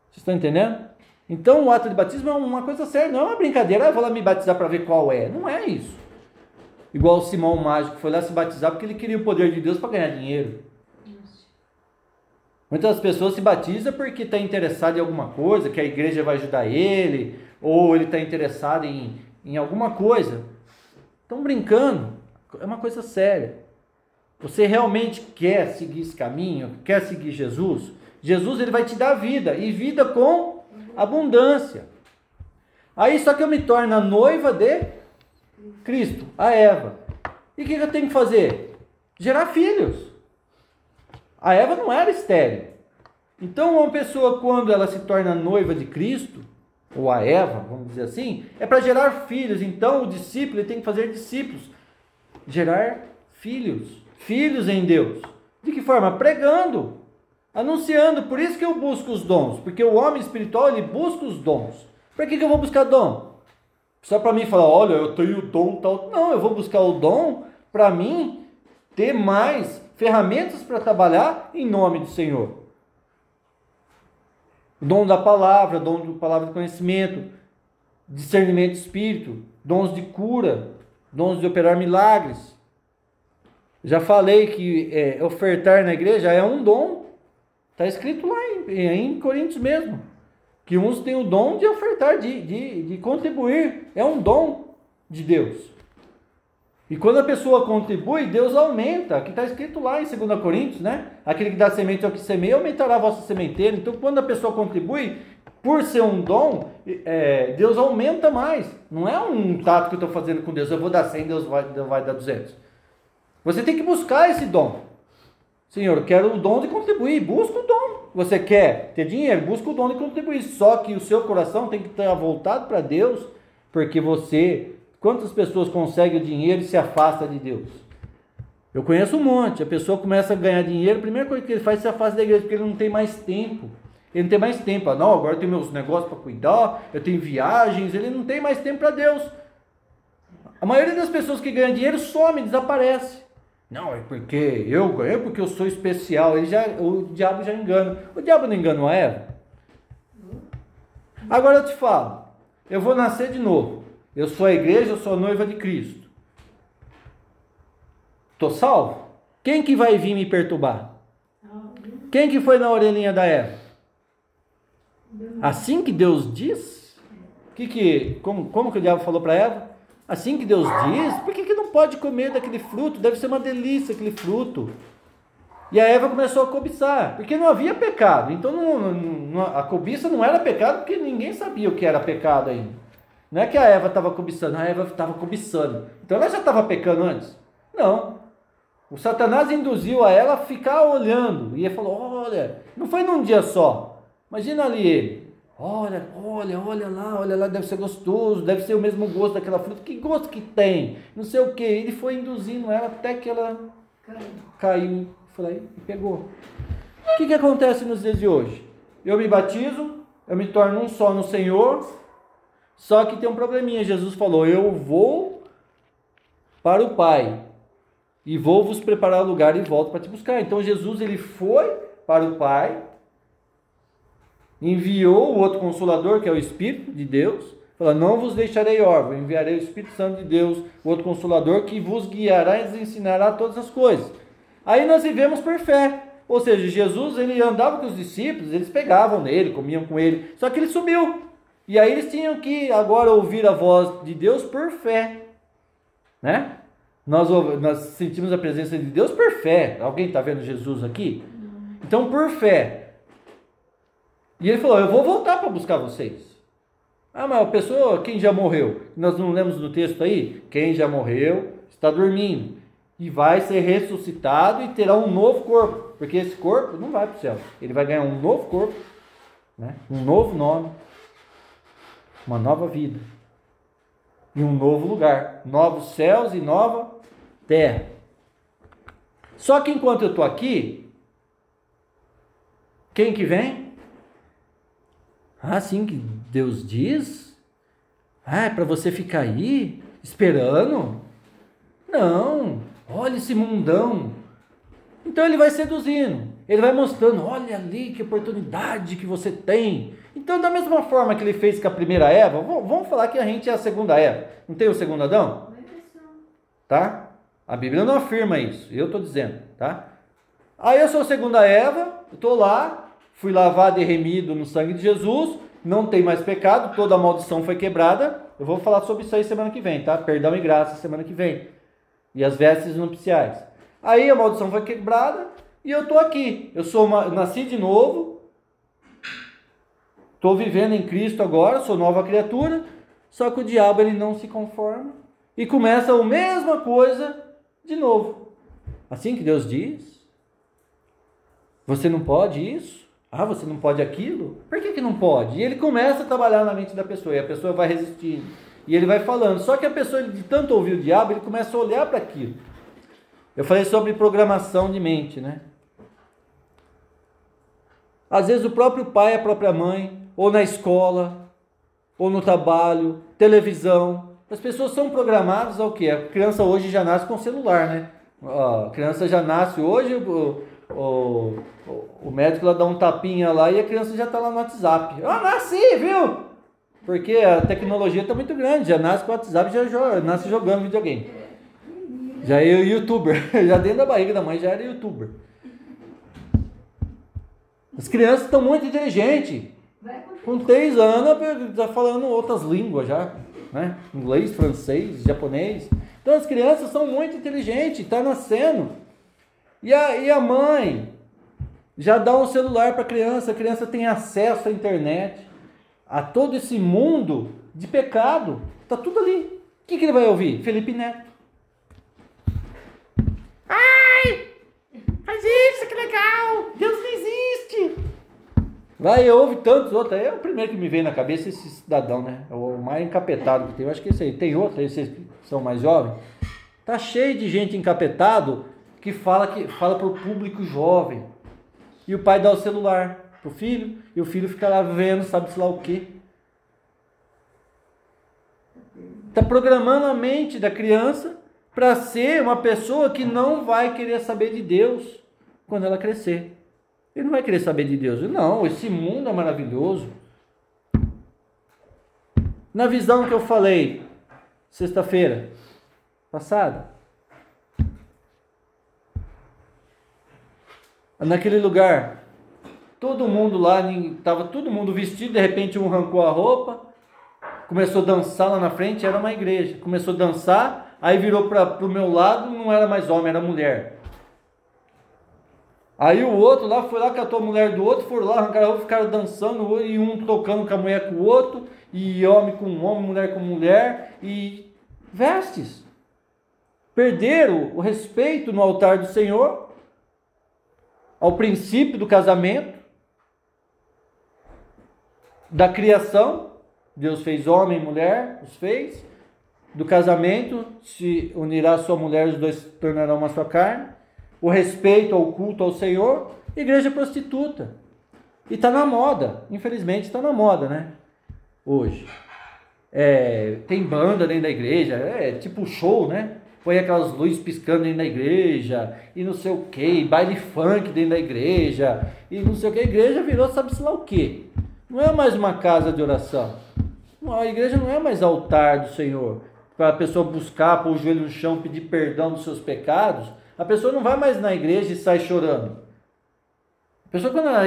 Vocês estão entendendo? Então o ato de batismo é uma coisa séria, não é uma brincadeira. Ah, eu vou lá me batizar para ver qual é. Não é isso. Igual o Simão o Mágico foi lá se batizar porque ele queria o poder de Deus para ganhar dinheiro. Muitas pessoas se batizam porque está interessado em alguma coisa, que a igreja vai ajudar ele, ou ele está interessado em, em alguma coisa. Estão brincando. É uma coisa séria. Você realmente quer seguir esse caminho? Quer seguir Jesus? Jesus ele vai te dar vida e vida com abundância. Aí só que eu me torno a noiva de Cristo, a Eva. E o que eu tenho que fazer? Gerar filhos. A Eva não era estéril. Então, uma pessoa, quando ela se torna noiva de Cristo, ou a Eva, vamos dizer assim, é para gerar filhos. Então, o discípulo tem que fazer discípulos gerar filhos, filhos em Deus. De que forma? Pregando, anunciando. Por isso que eu busco os dons, porque o homem espiritual ele busca os dons. Para que, que eu vou buscar dom? Só para mim falar, olha, eu tenho o dom tal. Não, eu vou buscar o dom para mim ter mais ferramentas para trabalhar em nome do Senhor. Dom da palavra, dom da palavra de conhecimento, discernimento de espírito, dons de cura, dons de operar milagres. Já falei que é, ofertar na igreja é um dom. Está escrito lá em, em Coríntios mesmo. Que uns têm o dom de ofertar, de, de, de contribuir. É um dom de Deus. E quando a pessoa contribui, Deus aumenta, que está escrito lá em 2 Coríntios, né? Aquele que dá semente ao que semeia, aumentará a vossa sementeira. Então, quando a pessoa contribui, por ser um dom, é, Deus aumenta mais. Não é um tato que eu estou fazendo com Deus, eu vou dar 100, Deus vai, Deus vai dar 200. Você tem que buscar esse dom. Senhor, eu quero o dom de contribuir, busca o dom. Você quer ter dinheiro, busca o dom de contribuir. Só que o seu coração tem que estar voltado para Deus, porque você, quantas pessoas conseguem o dinheiro e se afasta de Deus? Eu conheço um monte. A pessoa começa a ganhar dinheiro, a primeira coisa que ele faz é se afasta da igreja, porque ele não tem mais tempo. Ele não tem mais tempo. Ah, não, agora eu tenho meus negócios para cuidar, eu tenho viagens, ele não tem mais tempo para Deus. A maioria das pessoas que ganham dinheiro some, desaparece. Não, é porque eu ganhei porque eu sou especial. Ele já, o diabo já engana. O diabo não enganou a Eva? Agora eu te falo, eu vou nascer de novo. Eu sou a igreja, eu sou a noiva de Cristo. Tô salvo? Quem que vai vir me perturbar? Quem que foi na orelhinha da Eva? Assim que Deus diz? Que que, como, como que o diabo falou para Eva? Assim que Deus diz, por que, que não pode comer daquele fruto? Deve ser uma delícia aquele fruto. E a Eva começou a cobiçar, porque não havia pecado. Então não, não, a cobiça não era pecado, porque ninguém sabia o que era pecado ainda. Não é que a Eva estava cobiçando, a Eva estava cobiçando. Então ela já estava pecando antes? Não. O Satanás induziu a ela a ficar olhando. E ele falou: Olha, não foi num dia só. Imagina ali. Olha, olha, olha lá, olha lá, deve ser gostoso, deve ser o mesmo gosto daquela fruta. Que gosto que tem? Não sei o que. Ele foi induzindo ela até que ela caiu, foi e pegou. O que, que acontece nos dias de hoje? Eu me batizo, eu me torno um só no Senhor, só que tem um probleminha. Jesus falou: Eu vou para o Pai e vou vos preparar lugar e volto para te buscar. Então Jesus ele foi para o Pai enviou o outro consolador, que é o Espírito de Deus, fala: Não vos deixarei órfão, enviarei o Espírito Santo de Deus, o outro consolador, que vos guiará e vos ensinará todas as coisas. Aí nós vivemos por fé. Ou seja, Jesus ele andava com os discípulos, eles pegavam nele, comiam com ele, só que ele sumiu. E aí eles tinham que agora ouvir a voz de Deus por fé. Né? Nós, nós sentimos a presença de Deus por fé. Alguém está vendo Jesus aqui? Então, por fé. E ele falou: Eu vou voltar para buscar vocês. Ah, mas a pessoa, quem já morreu? Nós não lemos no texto aí? Quem já morreu está dormindo e vai ser ressuscitado e terá um novo corpo, porque esse corpo não vai para o céu, ele vai ganhar um novo corpo, né? um novo nome, uma nova vida e um novo lugar, novos céus e nova terra. Só que enquanto eu estou aqui, quem que vem? Ah, sim, que Deus diz? Ah, é para você ficar aí esperando? Não, olha esse mundão. Então ele vai seduzindo, ele vai mostrando: olha ali que oportunidade que você tem. Então, da mesma forma que ele fez com a primeira Eva, vamos falar que a gente é a segunda Eva. Não tem o segundo Adão? Tá? A Bíblia não afirma isso, eu estou dizendo, tá? Aí eu sou a segunda Eva, estou lá, fui lavado e remido no sangue de Jesus, não tem mais pecado, toda a maldição foi quebrada. Eu vou falar sobre isso aí semana que vem, tá? Perdão e graça semana que vem. E as vestes nupciais. Aí a maldição foi quebrada e eu tô aqui. Eu sou uma, eu nasci de novo. Estou vivendo em Cristo agora, sou nova criatura. Só que o diabo ele não se conforma e começa a mesma coisa de novo. Assim que Deus diz. Você não pode isso? Ah, você não pode aquilo? Por que, que não pode? E ele começa a trabalhar na mente da pessoa e a pessoa vai resistindo. E ele vai falando. Só que a pessoa, de tanto ouvir o diabo, ele começa a olhar para aquilo. Eu falei sobre programação de mente, né? Às vezes o próprio pai, a própria mãe, ou na escola, ou no trabalho, televisão. As pessoas são programadas ao que? A criança hoje já nasce com celular, né? A criança já nasce hoje, o, o, médico lá dá um tapinha lá e a criança já está lá no WhatsApp. Ah, nasci, viu? Porque a tecnologia está muito grande, já nasce com o WhatsApp, já joga, nasce jogando videogame. Já é youtuber, <laughs> já dentro da barriga da mãe já era youtuber. As crianças estão muito inteligentes. Com três anos já falando outras línguas já, né? Inglês, francês, japonês. Então as crianças são muito inteligentes, está nascendo. E a, e a mãe já dá um celular para a criança, a criança tem acesso à internet, a todo esse mundo de pecado. Tá tudo ali. O que, que ele vai ouvir? Felipe Neto. Ai! Faz isso, que legal! Deus não existe! Vai, ouve tantos outros. É o primeiro que me vem na cabeça esse cidadão, né? É o mais encapetado que tem. Eu acho que esse aí. Tem outro aí, vocês são mais jovens. Tá cheio de gente encapetado que fala que fala para o público jovem. E o pai dá o celular pro filho e o filho fica lá vendo, sabe-se lá o quê. Está programando a mente da criança para ser uma pessoa que não vai querer saber de Deus quando ela crescer. Ele não vai querer saber de Deus. Não, esse mundo é maravilhoso. Na visão que eu falei sexta-feira passada, naquele lugar, todo mundo lá, estava todo mundo vestido, de repente um arrancou a roupa, começou a dançar lá na frente, era uma igreja. Começou a dançar, aí virou para o meu lado, não era mais homem, era mulher. Aí o outro lá foi lá, catou a mulher do outro, foram lá, arrancaram a roupa, ficaram dançando, e um tocando com a mulher com o outro, e homem com homem, mulher com mulher, e vestes. Perderam o respeito no altar do Senhor, ao princípio do casamento, da criação, Deus fez homem e mulher, os fez, do casamento, se unirá a sua mulher, os dois tornarão uma sua carne o respeito ao culto ao Senhor, igreja prostituta. E está na moda, infelizmente está na moda, né? Hoje. É, tem banda dentro da igreja, é tipo show, né? Põe aquelas luzes piscando dentro da igreja, e não sei o que, baile funk dentro da igreja, e não sei o que. A igreja virou sabe-se lá o que. Não é mais uma casa de oração. A igreja não é mais altar do Senhor, para a pessoa buscar, pôr o joelho no chão, pedir perdão dos seus pecados a pessoa não vai mais na igreja e sai chorando. A pessoa, quando ela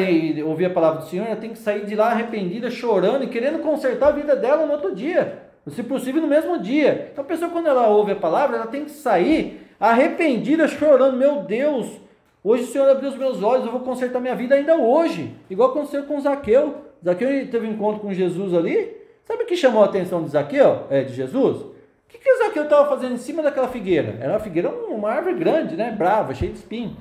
ouvir a palavra do Senhor, ela tem que sair de lá arrependida, chorando e querendo consertar a vida dela no outro dia. Se possível, no mesmo dia. Então, a pessoa, quando ela ouve a palavra, ela tem que sair arrependida, chorando. Meu Deus, hoje o Senhor abriu os meus olhos, eu vou consertar minha vida ainda hoje. Igual aconteceu com Zaqueu. Zaqueu teve um encontro com Jesus ali. Sabe o que chamou a atenção de Zaqueu? É, de Jesus? que, que Zaqueu estava fazendo em cima daquela figueira? Era uma figueira, uma árvore grande, né? Brava, cheia de espinho.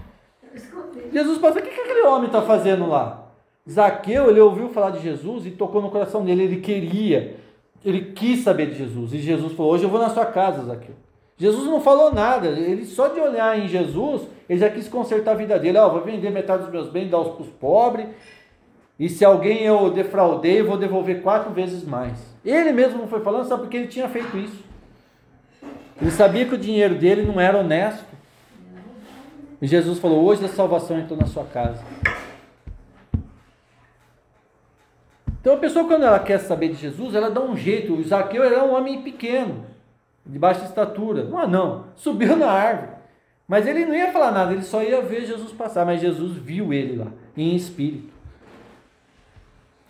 Jesus passou, o que, que aquele homem está fazendo lá? Zaqueu, ele ouviu falar de Jesus e tocou no coração dele, ele queria, ele quis saber de Jesus. E Jesus falou: Hoje eu vou na sua casa, Zaqueu. Jesus não falou nada, ele só de olhar em Jesus, ele já quis consertar a vida dele. Ó, oh, vou vender metade dos meus bens, dar para os pobres, e se alguém eu defraudei, vou devolver quatro vezes mais. Ele mesmo não foi falando, sabe porque ele tinha feito isso. Ele sabia que o dinheiro dele não era honesto. E Jesus falou: Hoje a salvação entrou na sua casa. Então a pessoa, quando ela quer saber de Jesus, ela dá um jeito. O Zaqueu era um homem pequeno, de baixa estatura. Não, não. Subiu na árvore. Mas ele não ia falar nada, ele só ia ver Jesus passar. Mas Jesus viu ele lá, em espírito.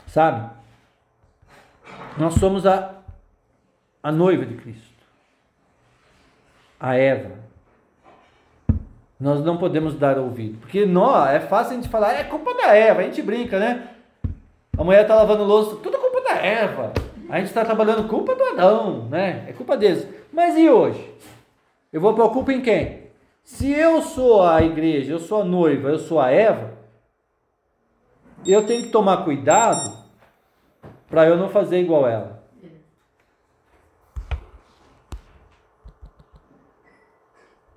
Sabe? Nós somos a, a noiva de Cristo a Eva. Nós não podemos dar ouvido. Porque nós, é fácil a gente falar, é culpa da Eva, a gente brinca, né? A mulher está lavando louça, tudo é culpa da Eva. A gente está trabalhando culpa do Adão, né? É culpa deles. Mas e hoje? Eu vou pôr culpa em quem? Se eu sou a igreja, eu sou a noiva, eu sou a Eva, eu tenho que tomar cuidado para eu não fazer igual ela.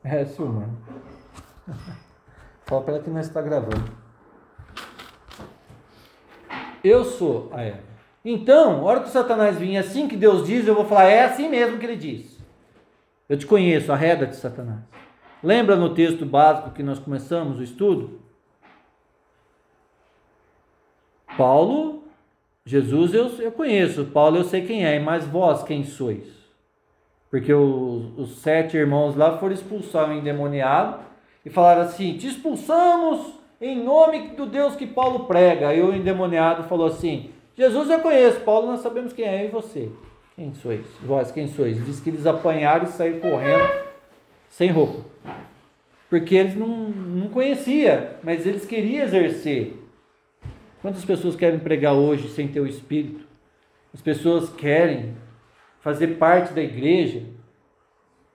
É, Silmar. <laughs> Fala para ela que nós está gravando. Eu sou a Eva. Então, a hora que o Satanás vir assim que Deus diz, eu vou falar, é assim mesmo que ele diz. Eu te conheço, a reda de Satanás. Lembra no texto básico que nós começamos o estudo? Paulo, Jesus eu, eu conheço, Paulo eu sei quem é, mas vós quem sois? Porque os, os sete irmãos lá foram expulsar o endemoniado e falaram assim: Te expulsamos em nome do Deus que Paulo prega. Aí o endemoniado falou assim: Jesus eu conheço, Paulo nós sabemos quem é e você. Quem sois? Vós, quem sois? Diz que eles apanharam e saíram correndo sem roupa. Porque eles não, não conheciam, mas eles queriam exercer. Quantas pessoas querem pregar hoje sem ter o Espírito? As pessoas querem fazer parte da igreja,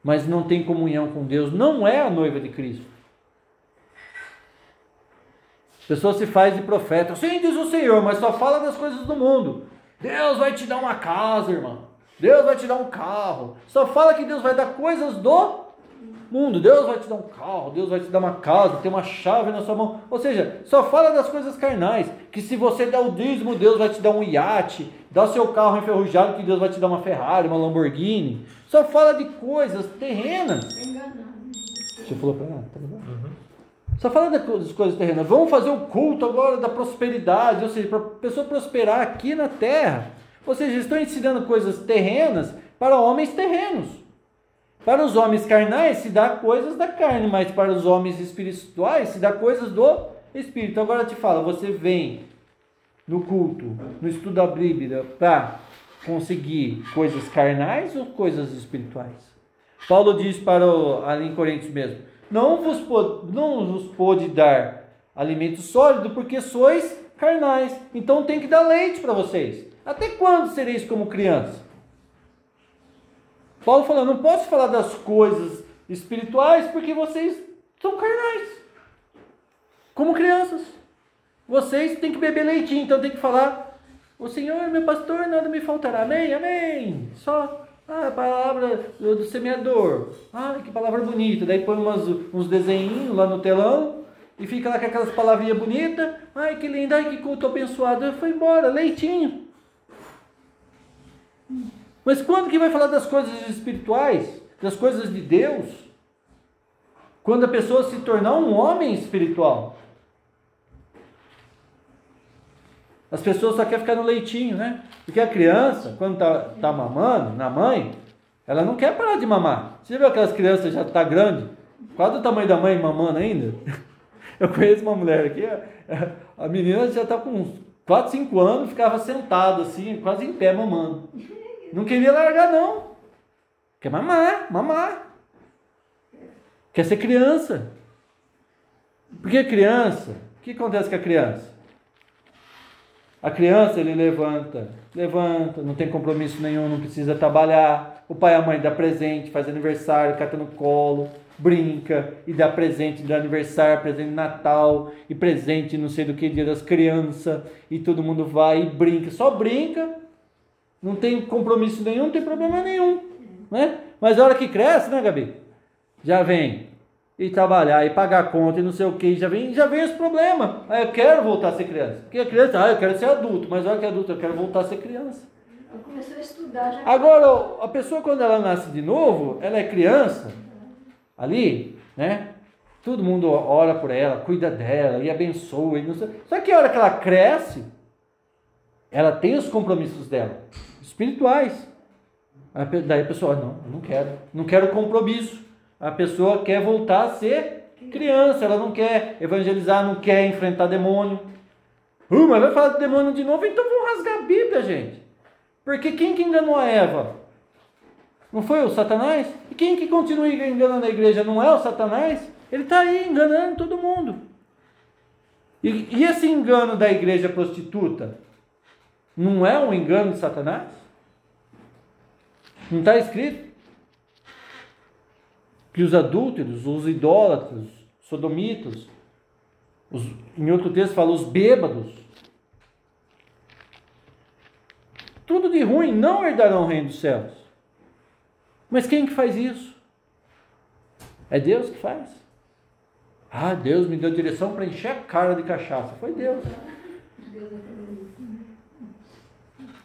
mas não tem comunhão com Deus, não é a noiva de Cristo. A pessoa se faz de profeta. Sim, diz o Senhor, mas só fala das coisas do mundo. Deus vai te dar uma casa, irmão. Deus vai te dar um carro. Só fala que Deus vai dar coisas do mundo. Deus vai te dar um carro, Deus vai te dar uma casa, tem uma chave na sua mão. Ou seja, só fala das coisas carnais. Que se você der o dízimo, Deus vai te dar um iate. Dá o seu carro enferrujado, que Deus vai te dar uma Ferrari, uma Lamborghini. Só fala de coisas terrenas. Você falou para ela? Tá uhum. Só fala das coisas terrenas. Vamos fazer o culto agora da prosperidade, ou seja, para a pessoa prosperar aqui na terra. Ou seja, estão ensinando coisas terrenas para homens terrenos. Para os homens carnais se dá coisas da carne, mas para os homens espirituais se dá coisas do espírito. Agora te falo, você vem no culto, no estudo da Bíblia, para conseguir coisas carnais ou coisas espirituais? Paulo diz para o, ali em Coríntios mesmo: não vos, não vos pôde dar alimento sólido, porque sois carnais. Então tem que dar leite para vocês. Até quando sereis como crianças? Paulo falou: não posso falar das coisas espirituais porque vocês são carnais. Como crianças. Vocês têm que beber leitinho, então tem que falar: O Senhor é meu pastor, nada me faltará. Amém, amém. Só ah, a palavra do semeador. Ah, que palavra bonita. Daí põe umas, uns desenhinhos lá no telão e fica lá com aquelas palavrinhas bonitas. Ai, que linda, ai, que culto abençoado. Foi embora, leitinho. Mas quando que vai falar das coisas espirituais, das coisas de Deus? Quando a pessoa se tornar um homem espiritual. As pessoas só querem ficar no leitinho, né? Porque a criança, quando está tá mamando, na mãe, ela não quer parar de mamar. Você já viu aquelas crianças já tá grande? Quase o tamanho da mãe mamando ainda? <laughs> Eu conheço uma mulher aqui, a menina já está com uns 4, 5 anos, ficava sentada assim, quase em pé mamando. Não queria largar não. Quer mamar, mamar. Quer ser criança. Porque criança, o que acontece com a criança? A criança ele levanta, levanta, não tem compromisso nenhum, não precisa trabalhar. O pai e a mãe dá presente, faz aniversário, cata no colo, brinca e dá presente de aniversário, presente de Natal e presente não sei do que dia das crianças e todo mundo vai e brinca, só brinca, não tem compromisso nenhum, não tem problema nenhum, né? Mas a hora que cresce, né, Gabi? Já vem e trabalhar e pagar conta e não sei o que, já vem, já vem os problemas. Aí eu quero voltar a ser criança. Porque a criança, ah, eu quero ser adulto, mas olha que adulto, eu quero voltar a ser criança. Eu comecei a estudar já. Agora, a pessoa quando ela nasce de novo, ela é criança, ali, né? Todo mundo ora por ela, cuida dela e abençoa. E não sei. Só que a hora que ela cresce, ela tem os compromissos dela, espirituais. Daí a pessoa, não, não quero, não quero compromisso. A pessoa quer voltar a ser criança, ela não quer evangelizar, não quer enfrentar demônio. Uh, mas vai falar de demônio de novo? Então vamos rasgar a Bíblia, gente. Porque quem que enganou a Eva? Não foi o Satanás? E quem que continua enganando a igreja? Não é o Satanás? Ele está aí enganando todo mundo. E, e esse engano da igreja prostituta? Não é um engano de Satanás? Não está escrito? Que os adúlteros, os idólatras, sodomitas, os, em outro texto fala os bêbados, tudo de ruim não herdarão o reino dos céus. Mas quem que faz isso? É Deus que faz. Ah, Deus me deu direção para encher a cara de cachaça. Foi Deus.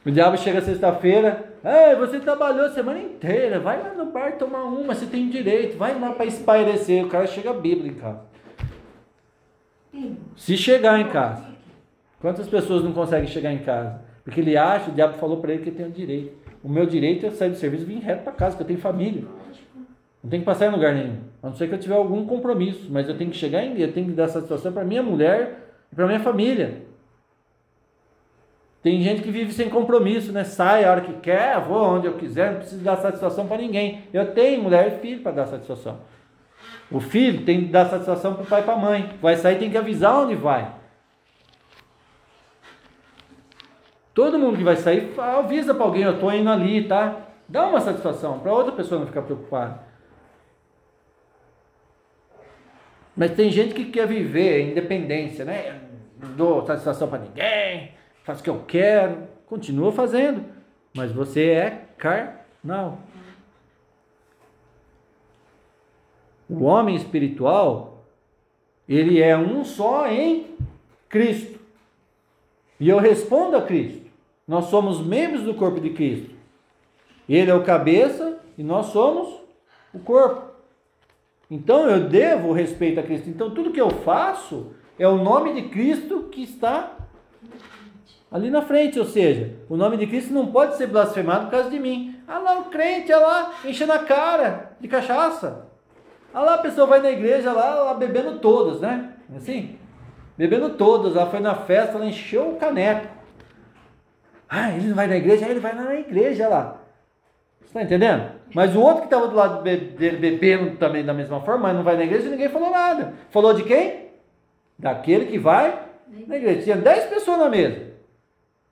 O diabo chega sexta-feira, Ei, você trabalhou a semana inteira, vai lá no bar tomar uma, você tem direito, vai lá para espairecer. O cara chega a Bíblia em casa. Se chegar em casa. Quantas pessoas não conseguem chegar em casa? Porque ele acha, o diabo falou para ele que ele tem o direito. O meu direito é sair do serviço e vir reto para casa, porque eu tenho família. Não tenho que passar em lugar nenhum. A não ser que eu tiver algum compromisso. Mas eu tenho que chegar em eu tenho que dar satisfação para minha mulher e para minha família. Tem gente que vive sem compromisso, né? Sai a hora que quer, vou onde eu quiser, não preciso dar satisfação para ninguém. Eu tenho mulher e filho para dar satisfação. O filho tem que dar satisfação para o pai e para a mãe. Vai sair, tem que avisar onde vai. Todo mundo que vai sair, avisa para alguém, eu estou indo ali, tá? Dá uma satisfação para outra pessoa não ficar preocupada. Mas tem gente que quer viver independência, né? não dou satisfação para ninguém, faço o que eu quero. Continua fazendo, mas você é carnal. O homem espiritual, ele é um só em Cristo. E eu respondo a Cristo. Nós somos membros do corpo de Cristo. Ele é o cabeça e nós somos o corpo. Então eu devo respeito a Cristo. Então tudo que eu faço é o nome de Cristo que está ali na frente. Ou seja, o nome de Cristo não pode ser blasfemado por causa de mim. Ah lá, o crente, olha lá, enchendo a cara de cachaça. Ah lá, a pessoa vai na igreja lá, lá bebendo todas, né? Assim? Bebendo todas. Ela foi na festa, ela encheu o caneco. Ah, ele não vai na igreja? Ah, ele vai na igreja lá. Você está entendendo? Mas o outro que estava do lado dele bebendo também da mesma forma, mas não vai na igreja, ninguém falou nada. Falou de quem? Daquele que vai na igreja. Tinha 10 pessoas na mesa.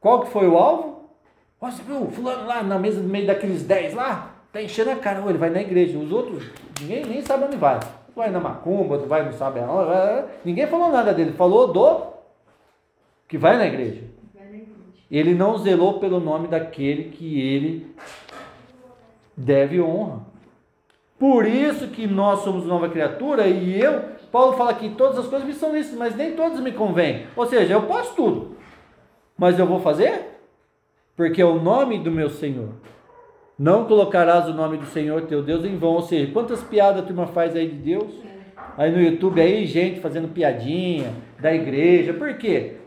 Qual que foi o alvo? Você viu, fulano lá na mesa, no meio daqueles 10 lá, tá enchendo a cara, ele vai na igreja. Os outros, ninguém nem sabe onde vai. Vai na macumba, vai não sabe aonde. Ninguém falou nada dele. Falou do que vai na igreja. Ele não zelou pelo nome daquele que ele deve honra. Por isso que nós somos nova criatura e eu, Paulo fala que todas as coisas me são lícitas, mas nem todas me convêm. Ou seja, eu posso tudo, mas eu vou fazer porque é o nome do meu Senhor. Não colocarás o nome do Senhor teu Deus em vão. Ou seja, quantas piadas a turma faz aí de Deus? Aí no YouTube aí, gente fazendo piadinha da igreja. Por quê?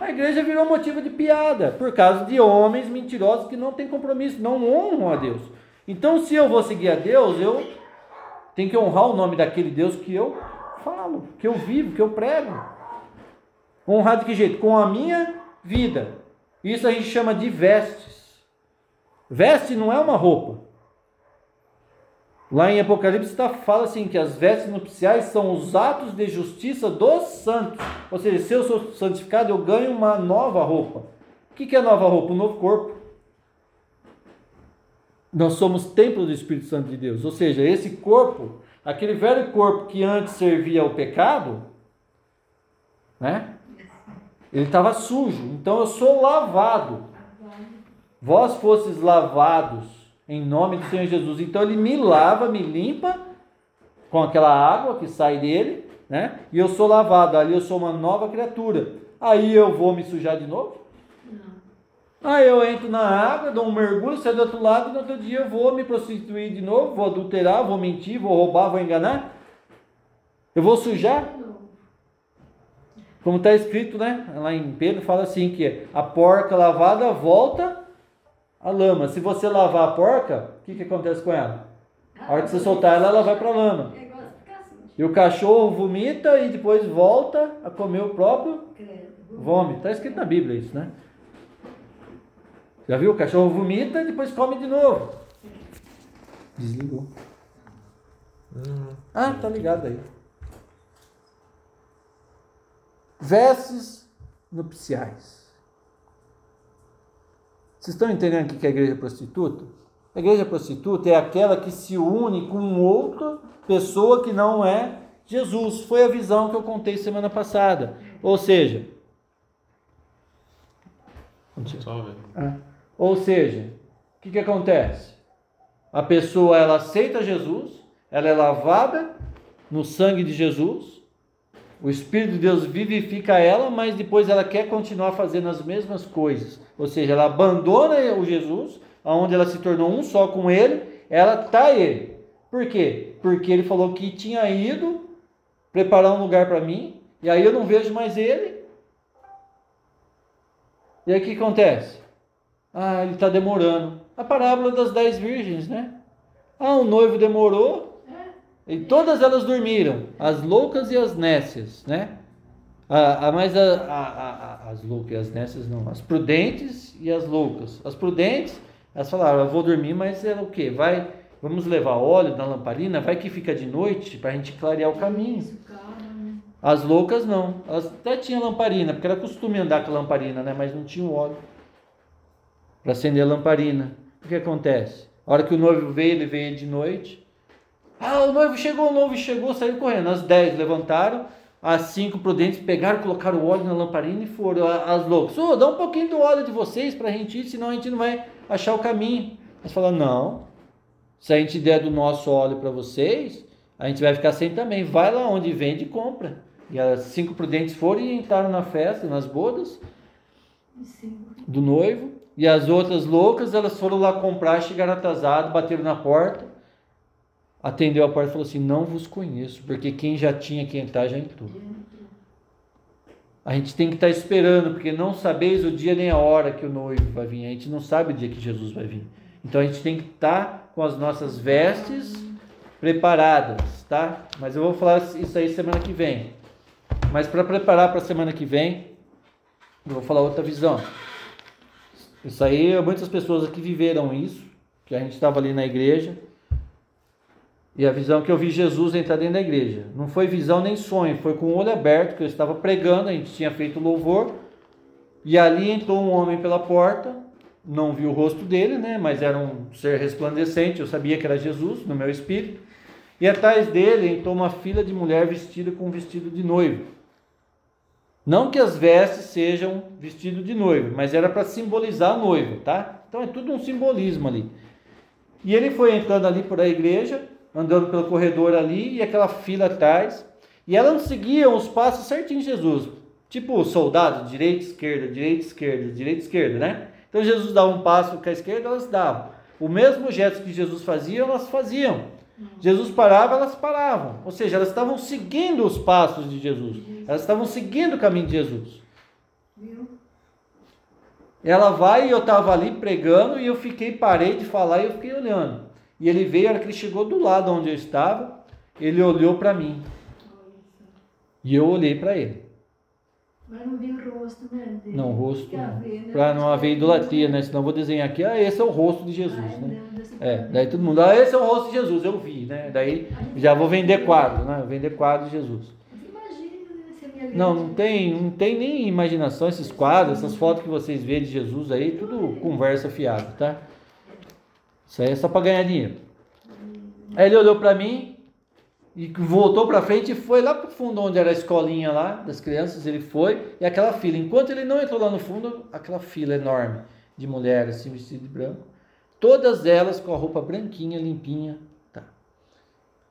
A igreja virou motivo de piada, por causa de homens mentirosos que não têm compromisso, não honram a Deus. Então, se eu vou seguir a Deus, eu tenho que honrar o nome daquele Deus que eu falo, que eu vivo, que eu prego. Honrar de que jeito? Com a minha vida. Isso a gente chama de vestes. Veste não é uma roupa. Lá em Apocalipse está, fala assim que as vestes nupciais são os atos de justiça dos santos. Ou seja, se eu sou santificado, eu ganho uma nova roupa. O que é nova roupa? Um novo corpo. Nós somos templo do Espírito Santo de Deus. Ou seja, esse corpo, aquele velho corpo que antes servia ao pecado, né? Ele estava sujo. Então eu sou lavado. Vós fostes lavados em nome do Senhor Jesus. Então ele me lava, me limpa com aquela água que sai dele, né? E eu sou lavado, ali eu sou uma nova criatura. Aí eu vou me sujar de novo? Não. Aí eu entro na água, dou um mergulho, saio do outro lado, e no outro dia eu vou me prostituir de novo, vou adulterar, vou mentir, vou roubar, vou enganar. Eu vou sujar? Como está escrito, né? Lá em Pedro fala assim que a porca lavada volta a lama. Se você lavar a porca, o que, que acontece com ela? A hora que você soltar ela, ela vai para a lama. E o cachorro vomita e depois volta a comer o próprio vômito. Está escrito na Bíblia isso, né? Já viu? O cachorro vomita e depois come de novo. Desligou. Ah, tá ligado aí. Vestes nupciais. Vocês estão entendendo o que é a igreja prostituta? A igreja prostituta é aquela que se une com outra pessoa que não é Jesus. Foi a visão que eu contei semana passada. Ou seja, ah, ou seja, o que, que acontece? A pessoa ela aceita Jesus, ela é lavada no sangue de Jesus, o Espírito de Deus vivifica ela, mas depois ela quer continuar fazendo as mesmas coisas. Ou seja, ela abandona o Jesus, onde ela se tornou um só com ele, ela está ele. Por quê? Porque ele falou que tinha ido preparar um lugar para mim, e aí eu não vejo mais ele. E aí o que acontece? Ah, ele está demorando. A parábola das dez virgens, né? Ah, o noivo demorou, e todas elas dormiram, as loucas e as nécias, né? A, a, mas a, a, as loucas e as nécias não, as prudentes e as loucas. As prudentes, elas falaram, eu vou dormir, mas é o quê? Vai, vamos levar óleo na lamparina, vai que fica de noite para a gente clarear o caminho. As loucas não, elas até tinham lamparina, porque era costume andar com lamparina, né? Mas não tinha óleo para acender a lamparina. O que acontece? A hora que o noivo veio, ele veio de noite. Ah, o noivo chegou, o noivo chegou, saiu correndo. As dez levantaram, as cinco prudentes pegaram, colocaram o óleo na lamparina e foram. As loucas, oh, dá um pouquinho do óleo de vocês para a gente ir, senão a gente não vai achar o caminho. Elas falaram, não, se a gente der do nosso óleo para vocês, a gente vai ficar sem também. Vai lá onde vende e compra. E as cinco prudentes foram e entraram na festa, nas bodas do noivo. E as outras loucas, elas foram lá comprar, chegaram atrasadas, bateram na porta. Atendeu a porta e falou assim: Não vos conheço, porque quem já tinha que entrar já entrou. A gente tem que estar esperando, porque não sabeis o dia nem a hora que o noivo vai vir. A gente não sabe o dia que Jesus vai vir. Então a gente tem que estar com as nossas vestes preparadas, tá? Mas eu vou falar isso aí semana que vem. Mas para preparar para a semana que vem, eu vou falar outra visão. Isso aí, muitas pessoas aqui viveram isso, que a gente estava ali na igreja, e a visão que eu vi Jesus entrar dentro da igreja. Não foi visão nem sonho, foi com o olho aberto, que eu estava pregando, a gente tinha feito louvor, e ali entrou um homem pela porta, não vi o rosto dele, né, mas era um ser resplandecente, eu sabia que era Jesus no meu espírito, e atrás dele entrou uma fila de mulher vestida com um vestido de noivo. Não que as vestes sejam vestido de noivo, mas era para simbolizar a noiva, tá? Então é tudo um simbolismo ali. E ele foi entrando ali por a igreja, andando pelo corredor ali, e aquela fila atrás, e elas seguiam os passos certinho de Jesus. Tipo soldado, direita, esquerda, direita, esquerda, direita, esquerda, né? Então Jesus dava um passo com a esquerda, elas davam. O mesmo gesto que Jesus fazia, elas faziam. Jesus parava, elas paravam. Ou seja, elas estavam seguindo os passos de Jesus. Elas estavam seguindo o caminho de Jesus. Ela vai e eu estava ali pregando e eu fiquei, parei de falar e eu fiquei olhando. E ele veio, a hora que ele chegou do lado onde eu estava, ele olhou para mim. E eu olhei para ele. Mas não vi o rosto, né? Não, o rosto. Né? Para não haver idolatria, né? Senão eu vou desenhar aqui, ah, esse é o rosto de Jesus, ah, né? É, daí todo mundo, ah, esse é o rosto de Jesus, eu vi, né? Daí já vou vender quadro, né? Vender quadro de Jesus. Né, não, não tem, não tem nem imaginação esses quadros, essas fotos que vocês vêem de Jesus aí, tudo conversa fiada, tá? Isso aí é só para ganhar dinheiro. Aí ele olhou para mim e voltou para frente e foi lá para o fundo onde era a escolinha lá das crianças, ele foi e aquela fila. Enquanto ele não entrou lá no fundo, aquela fila enorme de mulheres assim vestidas de branco Todas elas com a roupa branquinha, limpinha. Tá.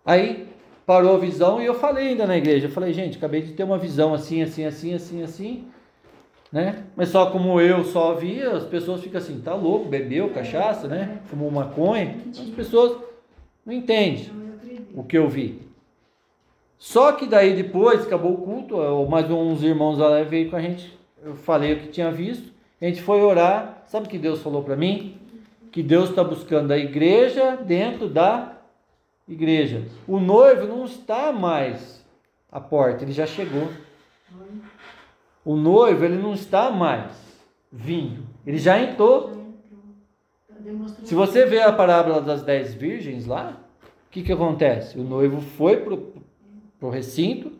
Aí parou a visão e eu falei ainda na igreja. Eu falei, gente, acabei de ter uma visão assim, assim, assim, assim, assim. Né? Mas só como eu só via, as pessoas ficam assim, tá louco, bebeu cachaça, né? Fumou maconha. As pessoas não entendem o que eu vi. Só que daí depois, acabou o culto, mais uns irmãos lá veio com a gente, eu falei o que tinha visto, a gente foi orar, sabe o que Deus falou para mim? que Deus está buscando a igreja dentro da igreja. O noivo não está mais à porta, ele já chegou. O noivo ele não está mais vindo, ele já entrou. Se você vê a parábola das dez virgens lá, o que, que acontece? O noivo foi para o recinto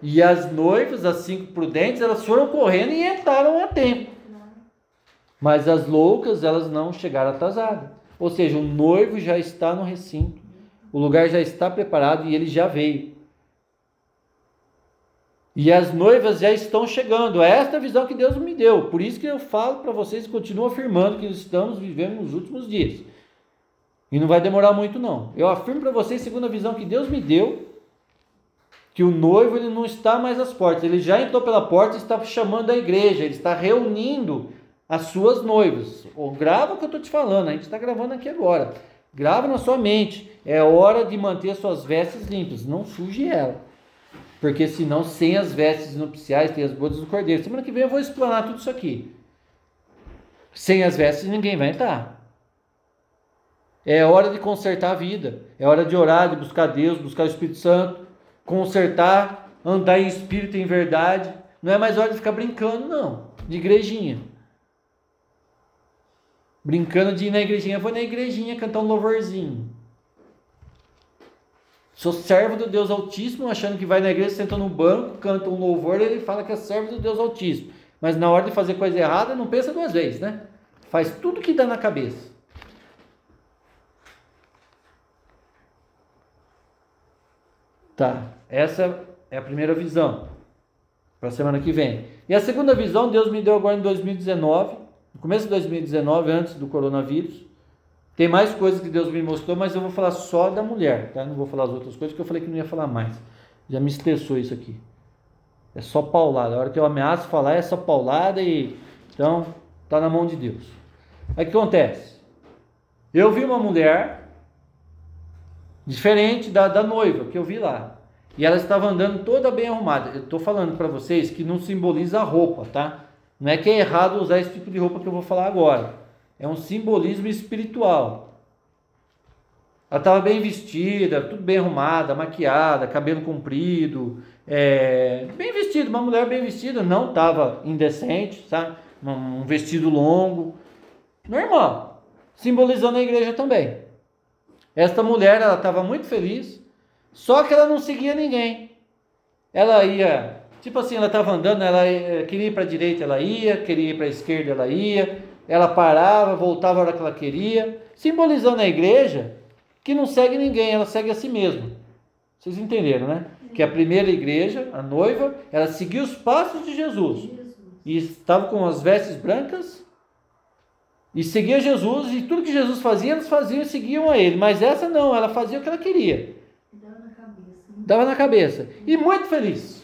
e as noivas, as cinco prudentes, elas foram correndo e entraram a tempo. Mas as loucas, elas não chegaram atrasadas. Ou seja, o noivo já está no recinto. O lugar já está preparado e ele já veio. E as noivas já estão chegando. É esta visão que Deus me deu. Por isso que eu falo para vocês e continuo afirmando que estamos vivendo nos últimos dias. E não vai demorar muito não. Eu afirmo para vocês, segundo a visão que Deus me deu, que o noivo ele não está mais às portas. Ele já entrou pela porta e está chamando a igreja. Ele está reunindo as suas noivas. Ou grava o que eu estou te falando, a gente está gravando aqui agora. Grava na sua mente. É hora de manter suas vestes limpas, não suje ela. Porque senão, sem as vestes nupciais, tem as bodas do cordeiro. Semana que vem eu vou explanar tudo isso aqui. Sem as vestes ninguém vai entrar. É hora de consertar a vida. É hora de orar, de buscar Deus, buscar o Espírito Santo, consertar, andar em espírito em verdade. Não é mais hora de ficar brincando, não, de igrejinha brincando de ir na igrejinha, vou na igrejinha cantar um louvorzinho. Sou servo do Deus Altíssimo, achando que vai na igreja, senta no banco, canta um louvor, ele fala que é servo do Deus Altíssimo. Mas na hora de fazer coisa errada, não pensa duas vezes, né? Faz tudo que dá na cabeça. Tá, essa é a primeira visão. para a semana que vem. E a segunda visão Deus me deu agora em 2019, no começo de 2019, antes do coronavírus. Tem mais coisas que Deus me mostrou, mas eu vou falar só da mulher, tá? Não vou falar as outras coisas, porque eu falei que não ia falar mais. Já me estressou isso aqui. É só paulada. A hora que eu ameaço falar é só paulada e. Então, tá na mão de Deus. Aí o que acontece? Eu vi uma mulher diferente da, da noiva que eu vi lá. E ela estava andando toda bem arrumada. Eu estou falando para vocês que não simboliza a roupa, tá? Não é que é errado usar esse tipo de roupa que eu vou falar agora. É um simbolismo espiritual. Ela estava bem vestida, tudo bem arrumada, maquiada, cabelo comprido, é, bem vestida, uma mulher bem vestida, não estava indecente, sabe? Um vestido longo, normal, simbolizando a igreja também. Esta mulher, ela estava muito feliz, só que ela não seguia ninguém. Ela ia, tipo assim, ela estava andando, ela queria ir para a direita, ela ia, queria ir para a esquerda, ela ia, ela parava, voltava a hora que ela queria, simbolizando a igreja que não segue ninguém, ela segue a si mesma. Vocês entenderam, né? Que a primeira igreja, a noiva, ela seguiu os passos de Jesus. E estava com as vestes brancas e seguia Jesus, e tudo que Jesus fazia, eles faziam e seguiam a ele. Mas essa não, ela fazia o que ela queria. Dava na cabeça. Dava na cabeça. E muito feliz.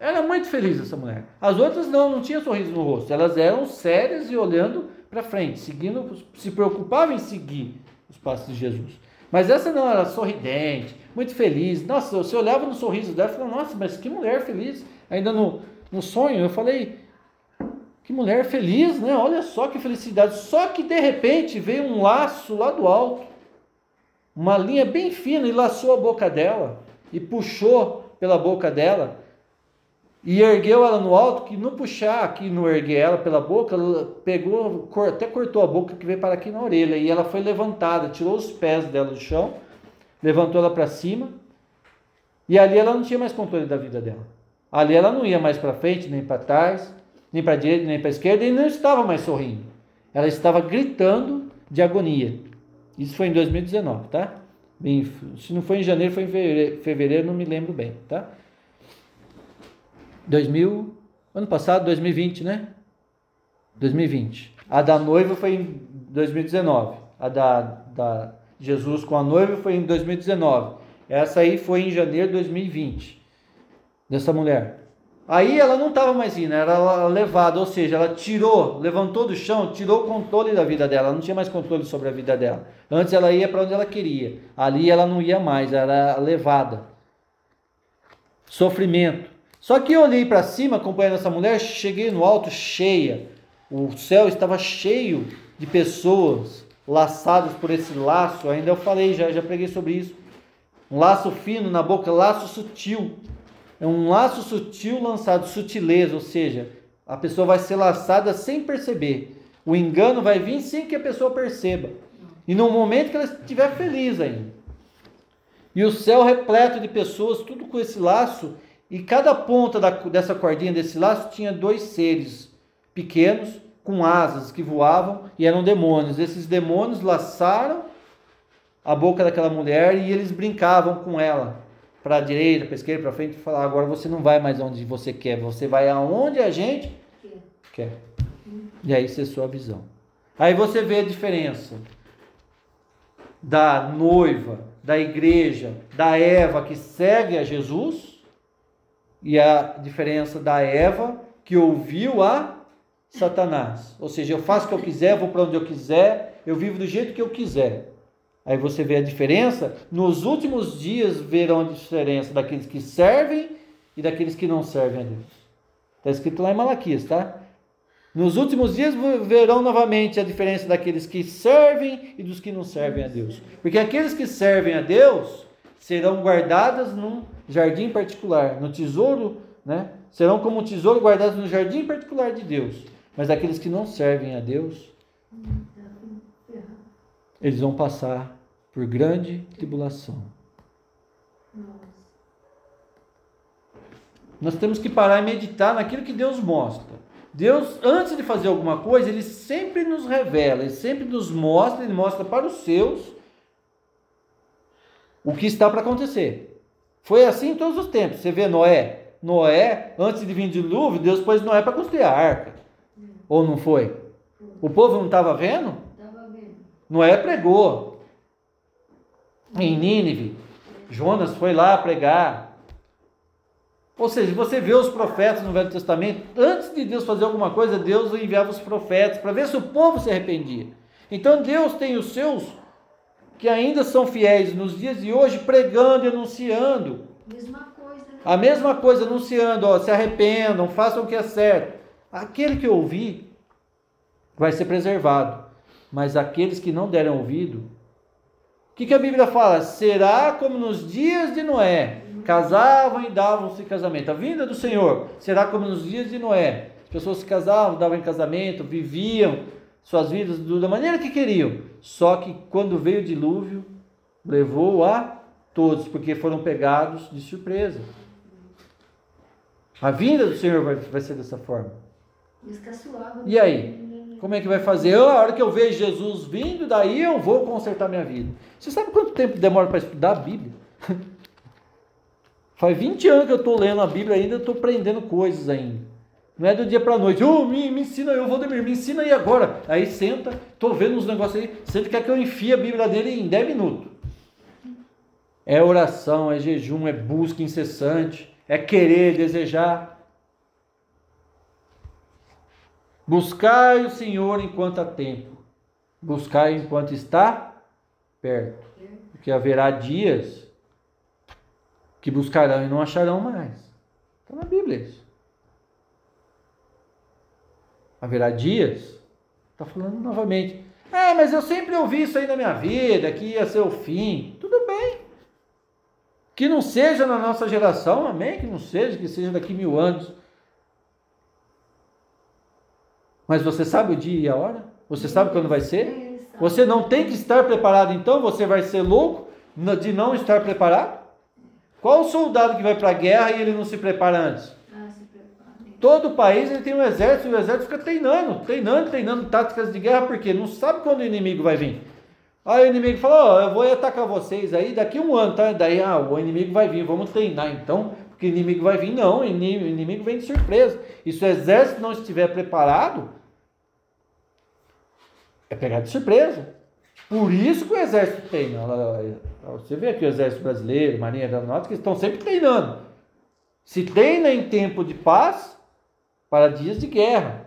Era muito feliz essa mulher. As outras não, não tinha sorriso no rosto. Elas eram sérias e olhando para frente, seguindo, se preocupavam em seguir os passos de Jesus. Mas essa não, era sorridente, muito feliz. Nossa, você olhava no sorriso dela e falava, nossa, mas que mulher feliz. Ainda no, no sonho, eu falei, que mulher feliz, né? Olha só que felicidade. Só que de repente veio um laço lá do alto, uma linha bem fina e laçou a boca dela e puxou pela boca dela e ergueu ela no alto, que no puxar aqui, no erguer ela pela boca, pegou, até cortou a boca que veio para aqui na orelha. E ela foi levantada, tirou os pés dela do chão, levantou ela para cima. E ali ela não tinha mais controle da vida dela. Ali ela não ia mais para frente, nem para trás, nem para direita, nem para esquerda, e não estava mais sorrindo. Ela estava gritando de agonia. Isso foi em 2019, tá? Se não foi em janeiro, foi em fevereiro não me lembro bem, tá? 2000, ano passado, 2020, né? 2020. A da noiva foi em 2019. A da, da Jesus com a noiva foi em 2019. Essa aí foi em janeiro de 2020. Dessa mulher. Aí ela não estava mais indo, era levada, ou seja, ela tirou, levantou do chão, tirou o controle da vida dela, ela não tinha mais controle sobre a vida dela. Antes ela ia para onde ela queria, ali ela não ia mais, era levada. Sofrimento. Só que eu olhei para cima acompanhando essa mulher, cheguei no alto cheia. O céu estava cheio de pessoas laçadas por esse laço. Ainda eu falei, já, já preguei sobre isso. Um laço fino na boca, laço sutil. É um laço sutil lançado, sutileza, ou seja, a pessoa vai ser laçada sem perceber. O engano vai vir sem que a pessoa perceba. E no momento que ela estiver feliz ainda. E o céu repleto de pessoas, tudo com esse laço e cada ponta da, dessa cordinha, desse laço, tinha dois seres pequenos com asas que voavam e eram demônios. Esses demônios laçaram a boca daquela mulher e eles brincavam com ela para a direita, para a esquerda, para frente e falar: agora você não vai mais onde você quer, você vai aonde a gente quer. E aí isso é sua visão. Aí você vê a diferença da noiva, da igreja, da Eva que segue a Jesus e a diferença da Eva que ouviu a Satanás. Ou seja, eu faço o que eu quiser, vou para onde eu quiser, eu vivo do jeito que eu quiser. Aí você vê a diferença. Nos últimos dias verão a diferença daqueles que servem e daqueles que não servem a Deus. Está escrito lá em Malaquias, tá? Nos últimos dias verão novamente a diferença daqueles que servem e dos que não servem a Deus. Porque aqueles que servem a Deus serão guardadas num jardim particular, no tesouro, né? Serão como um tesouro guardados no jardim particular de Deus. Mas aqueles que não servem a Deus, eles vão passar por grande tribulação. Nós temos que parar e meditar naquilo que Deus mostra. Deus, antes de fazer alguma coisa, Ele sempre nos revela, Ele sempre nos mostra, Ele mostra para os seus o que está para acontecer. Foi assim em todos os tempos. Você vê Noé, Noé, antes de vir o dilúvio, Deus pôs Noé para construir a arca. Ou não foi? O povo não estava vendo? Estava vendo. Noé pregou. Em Nínive, Jonas foi lá pregar. Ou seja, você vê os profetas no Velho Testamento, antes de Deus fazer alguma coisa, Deus enviava os profetas para ver se o povo se arrependia. Então Deus tem os seus que ainda são fiéis nos dias de hoje, pregando e anunciando. Mesma coisa. né? A mesma coisa, anunciando, ó, se arrependam, façam o que é certo. Aquele que ouvir vai ser preservado. Mas aqueles que não deram ouvido, o que, que a Bíblia fala? Será como nos dias de Noé. Casavam e davam-se em casamento. A vinda do Senhor será como nos dias de Noé. As pessoas se casavam, davam em casamento, viviam suas vidas da maneira que queriam. Só que quando veio o dilúvio, levou a todos, porque foram pegados de surpresa. A vinda do Senhor vai, vai ser dessa forma. E aí? Como é que vai fazer? Eu, a hora que eu vejo Jesus vindo, daí eu vou consertar minha vida. Você sabe quanto tempo demora para estudar a Bíblia? <laughs> Faz 20 anos que eu estou lendo a Bíblia ainda, estou aprendendo coisas ainda. Não é do dia para noite. Oh, me, me ensina aí, Valdemir, me ensina aí agora. Aí senta, estou vendo uns negócios aí. Você quer que eu enfie a Bíblia dele em 10 minutos. É oração, é jejum, é busca incessante, é querer, desejar. Buscai o Senhor enquanto há tempo. Buscai enquanto está perto. Porque haverá dias que buscarão e não acharão mais. Está na Bíblia isso. Haverá dias, está falando novamente. É, mas eu sempre ouvi isso aí na minha vida, que ia ser o fim. Tudo bem. Que não seja na nossa geração, amém? Que não seja, que seja daqui mil anos. Mas você sabe o dia e a hora? Você sabe quando vai ser? Você não tem que estar preparado, então você vai ser louco de não estar preparado? Qual o soldado que vai para a guerra e ele não se prepara antes? Todo país ele tem um exército e o exército fica treinando, treinando, treinando táticas de guerra, porque não sabe quando o inimigo vai vir. Aí o inimigo fala, ó, eu vou atacar vocês aí daqui um ano, tá? Daí, ah, o inimigo vai vir, vamos treinar então, porque o inimigo vai vir. Não, o inimigo, vem de surpresa. E se o exército não estiver preparado, é pegar de surpresa. Por isso que o exército treina. Você vê aqui o exército brasileiro, marinha aeronáutica, estão sempre treinando. Se treina em tempo de paz para dias de guerra.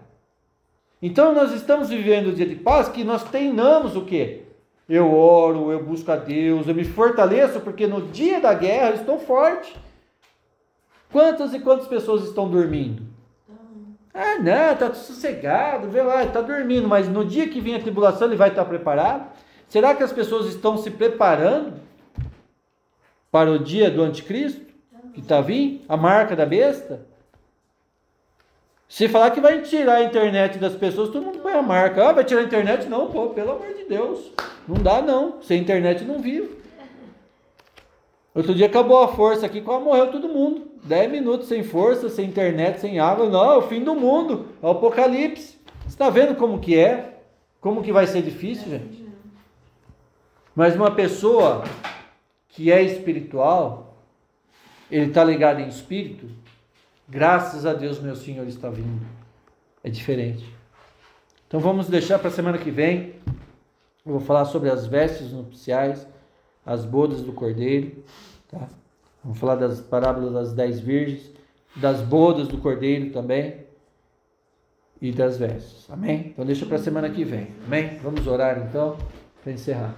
Então nós estamos vivendo o dia de paz que nós treinamos o quê? Eu oro, eu busco a Deus, eu me fortaleço porque no dia da guerra eu estou forte. Quantas e quantas pessoas estão dormindo? Ah, não, tá sossegado, vê lá, tá dormindo, mas no dia que vem a tribulação ele vai estar preparado? Será que as pessoas estão se preparando para o dia do anticristo que está vindo? A marca da besta? Se falar que vai tirar a internet das pessoas, todo mundo põe a marca. Ah, vai tirar a internet? Não, pô, pelo amor de Deus. Não dá não. Sem internet não vivo. Outro dia acabou a força aqui, quase morreu todo mundo. 10 minutos sem força, sem internet, sem água. Não, é o fim do mundo. É o apocalipse. Você está vendo como que é? Como que vai ser difícil, gente? Mas uma pessoa que é espiritual, ele está ligado em espírito, graças a Deus meu Senhor está vindo. É diferente. Então vamos deixar para a semana que vem. Eu vou falar sobre as vestes nupciais, as bodas do cordeiro. Tá? Vamos falar das parábolas das dez virgens, das bodas do cordeiro também e das vestes. Amém? Então deixa para a semana que vem. Amém? Vamos orar então para encerrar.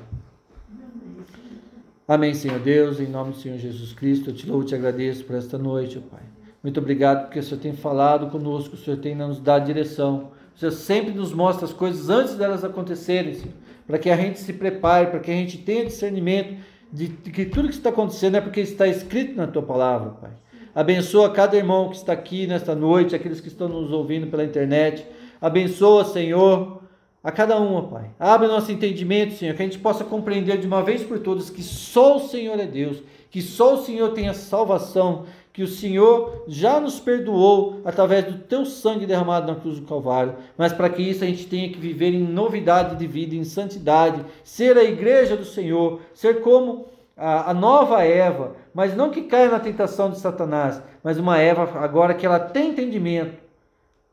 Amém, Senhor Deus, em nome do Senhor Jesus Cristo, eu te louvo e te agradeço por esta noite, Pai. Muito obrigado porque o Senhor tem falado conosco, o Senhor tem nos dado direção. O Senhor sempre nos mostra as coisas antes delas acontecerem, Senhor, para que a gente se prepare, para que a gente tenha discernimento de que tudo que está acontecendo é porque está escrito na tua palavra, Pai. Abençoa cada irmão que está aqui nesta noite, aqueles que estão nos ouvindo pela internet. Abençoa, Senhor, a cada um, Pai. Abre nosso entendimento, Senhor, que a gente possa compreender de uma vez por todas que só o Senhor é Deus, que só o Senhor tem a salvação, que o Senhor já nos perdoou através do teu sangue derramado na cruz do Calvário, mas para que isso a gente tenha que viver em novidade de vida, em santidade, ser a igreja do Senhor, ser como a, a nova Eva, mas não que caia na tentação de Satanás, mas uma Eva agora que ela tem entendimento.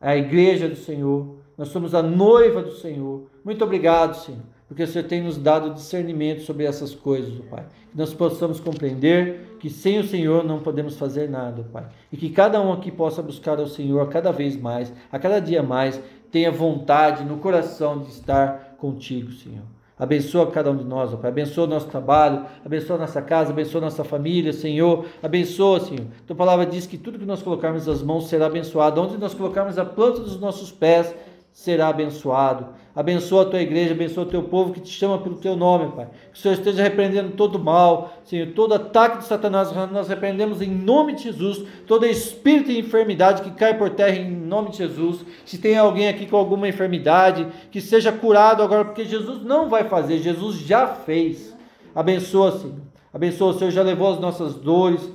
A igreja do Senhor, nós somos a noiva do Senhor. Muito obrigado, Senhor, porque o Senhor tem nos dado discernimento sobre essas coisas, Pai. Que nós possamos compreender que sem o Senhor não podemos fazer nada, Pai. E que cada um aqui possa buscar ao Senhor cada vez mais, a cada dia mais, tenha vontade no coração de estar contigo, Senhor. Abençoa cada um de nós, ó Pai. Abençoa o nosso trabalho, abençoa a nossa casa, abençoa a nossa família, Senhor. Abençoa, Senhor. Tua palavra diz que tudo que nós colocarmos as mãos será abençoado. Onde nós colocarmos a planta dos nossos pés será abençoado. Abençoa a tua igreja, abençoa o teu povo que te chama pelo teu nome, Pai. Que o Senhor esteja repreendendo todo mal, Senhor, todo ataque de Satanás, nós repreendemos em nome de Jesus, todo espírito de enfermidade que cai por terra em nome de Jesus. Se tem alguém aqui com alguma enfermidade, que seja curado agora, porque Jesus não vai fazer, Jesus já fez. Abençoa, Senhor. Abençoa, o Senhor já levou as nossas dores,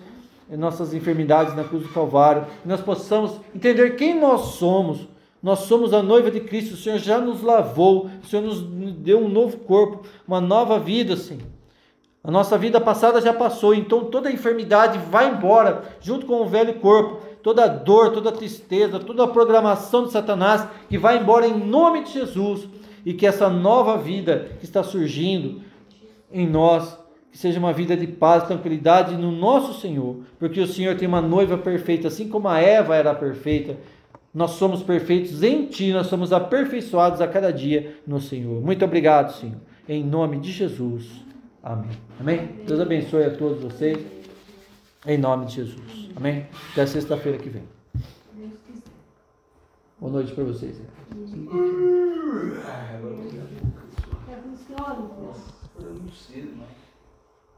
nossas enfermidades na cruz do Calvário, que nós possamos entender quem nós somos nós somos a noiva de Cristo, o Senhor já nos lavou, o Senhor nos deu um novo corpo, uma nova vida, Senhor. A nossa vida passada já passou, então toda a enfermidade vai embora, junto com o velho corpo, toda dor, toda tristeza, toda a programação de Satanás, que vai embora em nome de Jesus, e que essa nova vida que está surgindo em nós, que seja uma vida de paz, tranquilidade no nosso Senhor, porque o Senhor tem uma noiva perfeita, assim como a Eva era perfeita, nós somos perfeitos em Ti, nós somos aperfeiçoados a cada dia no Senhor. Muito obrigado, Senhor. Em nome de Jesus. Amém. Amém? Deus abençoe a todos vocês. Em nome de Jesus. Amém? Até sexta-feira que vem. Boa noite para vocês. É. Eu não sei, mas.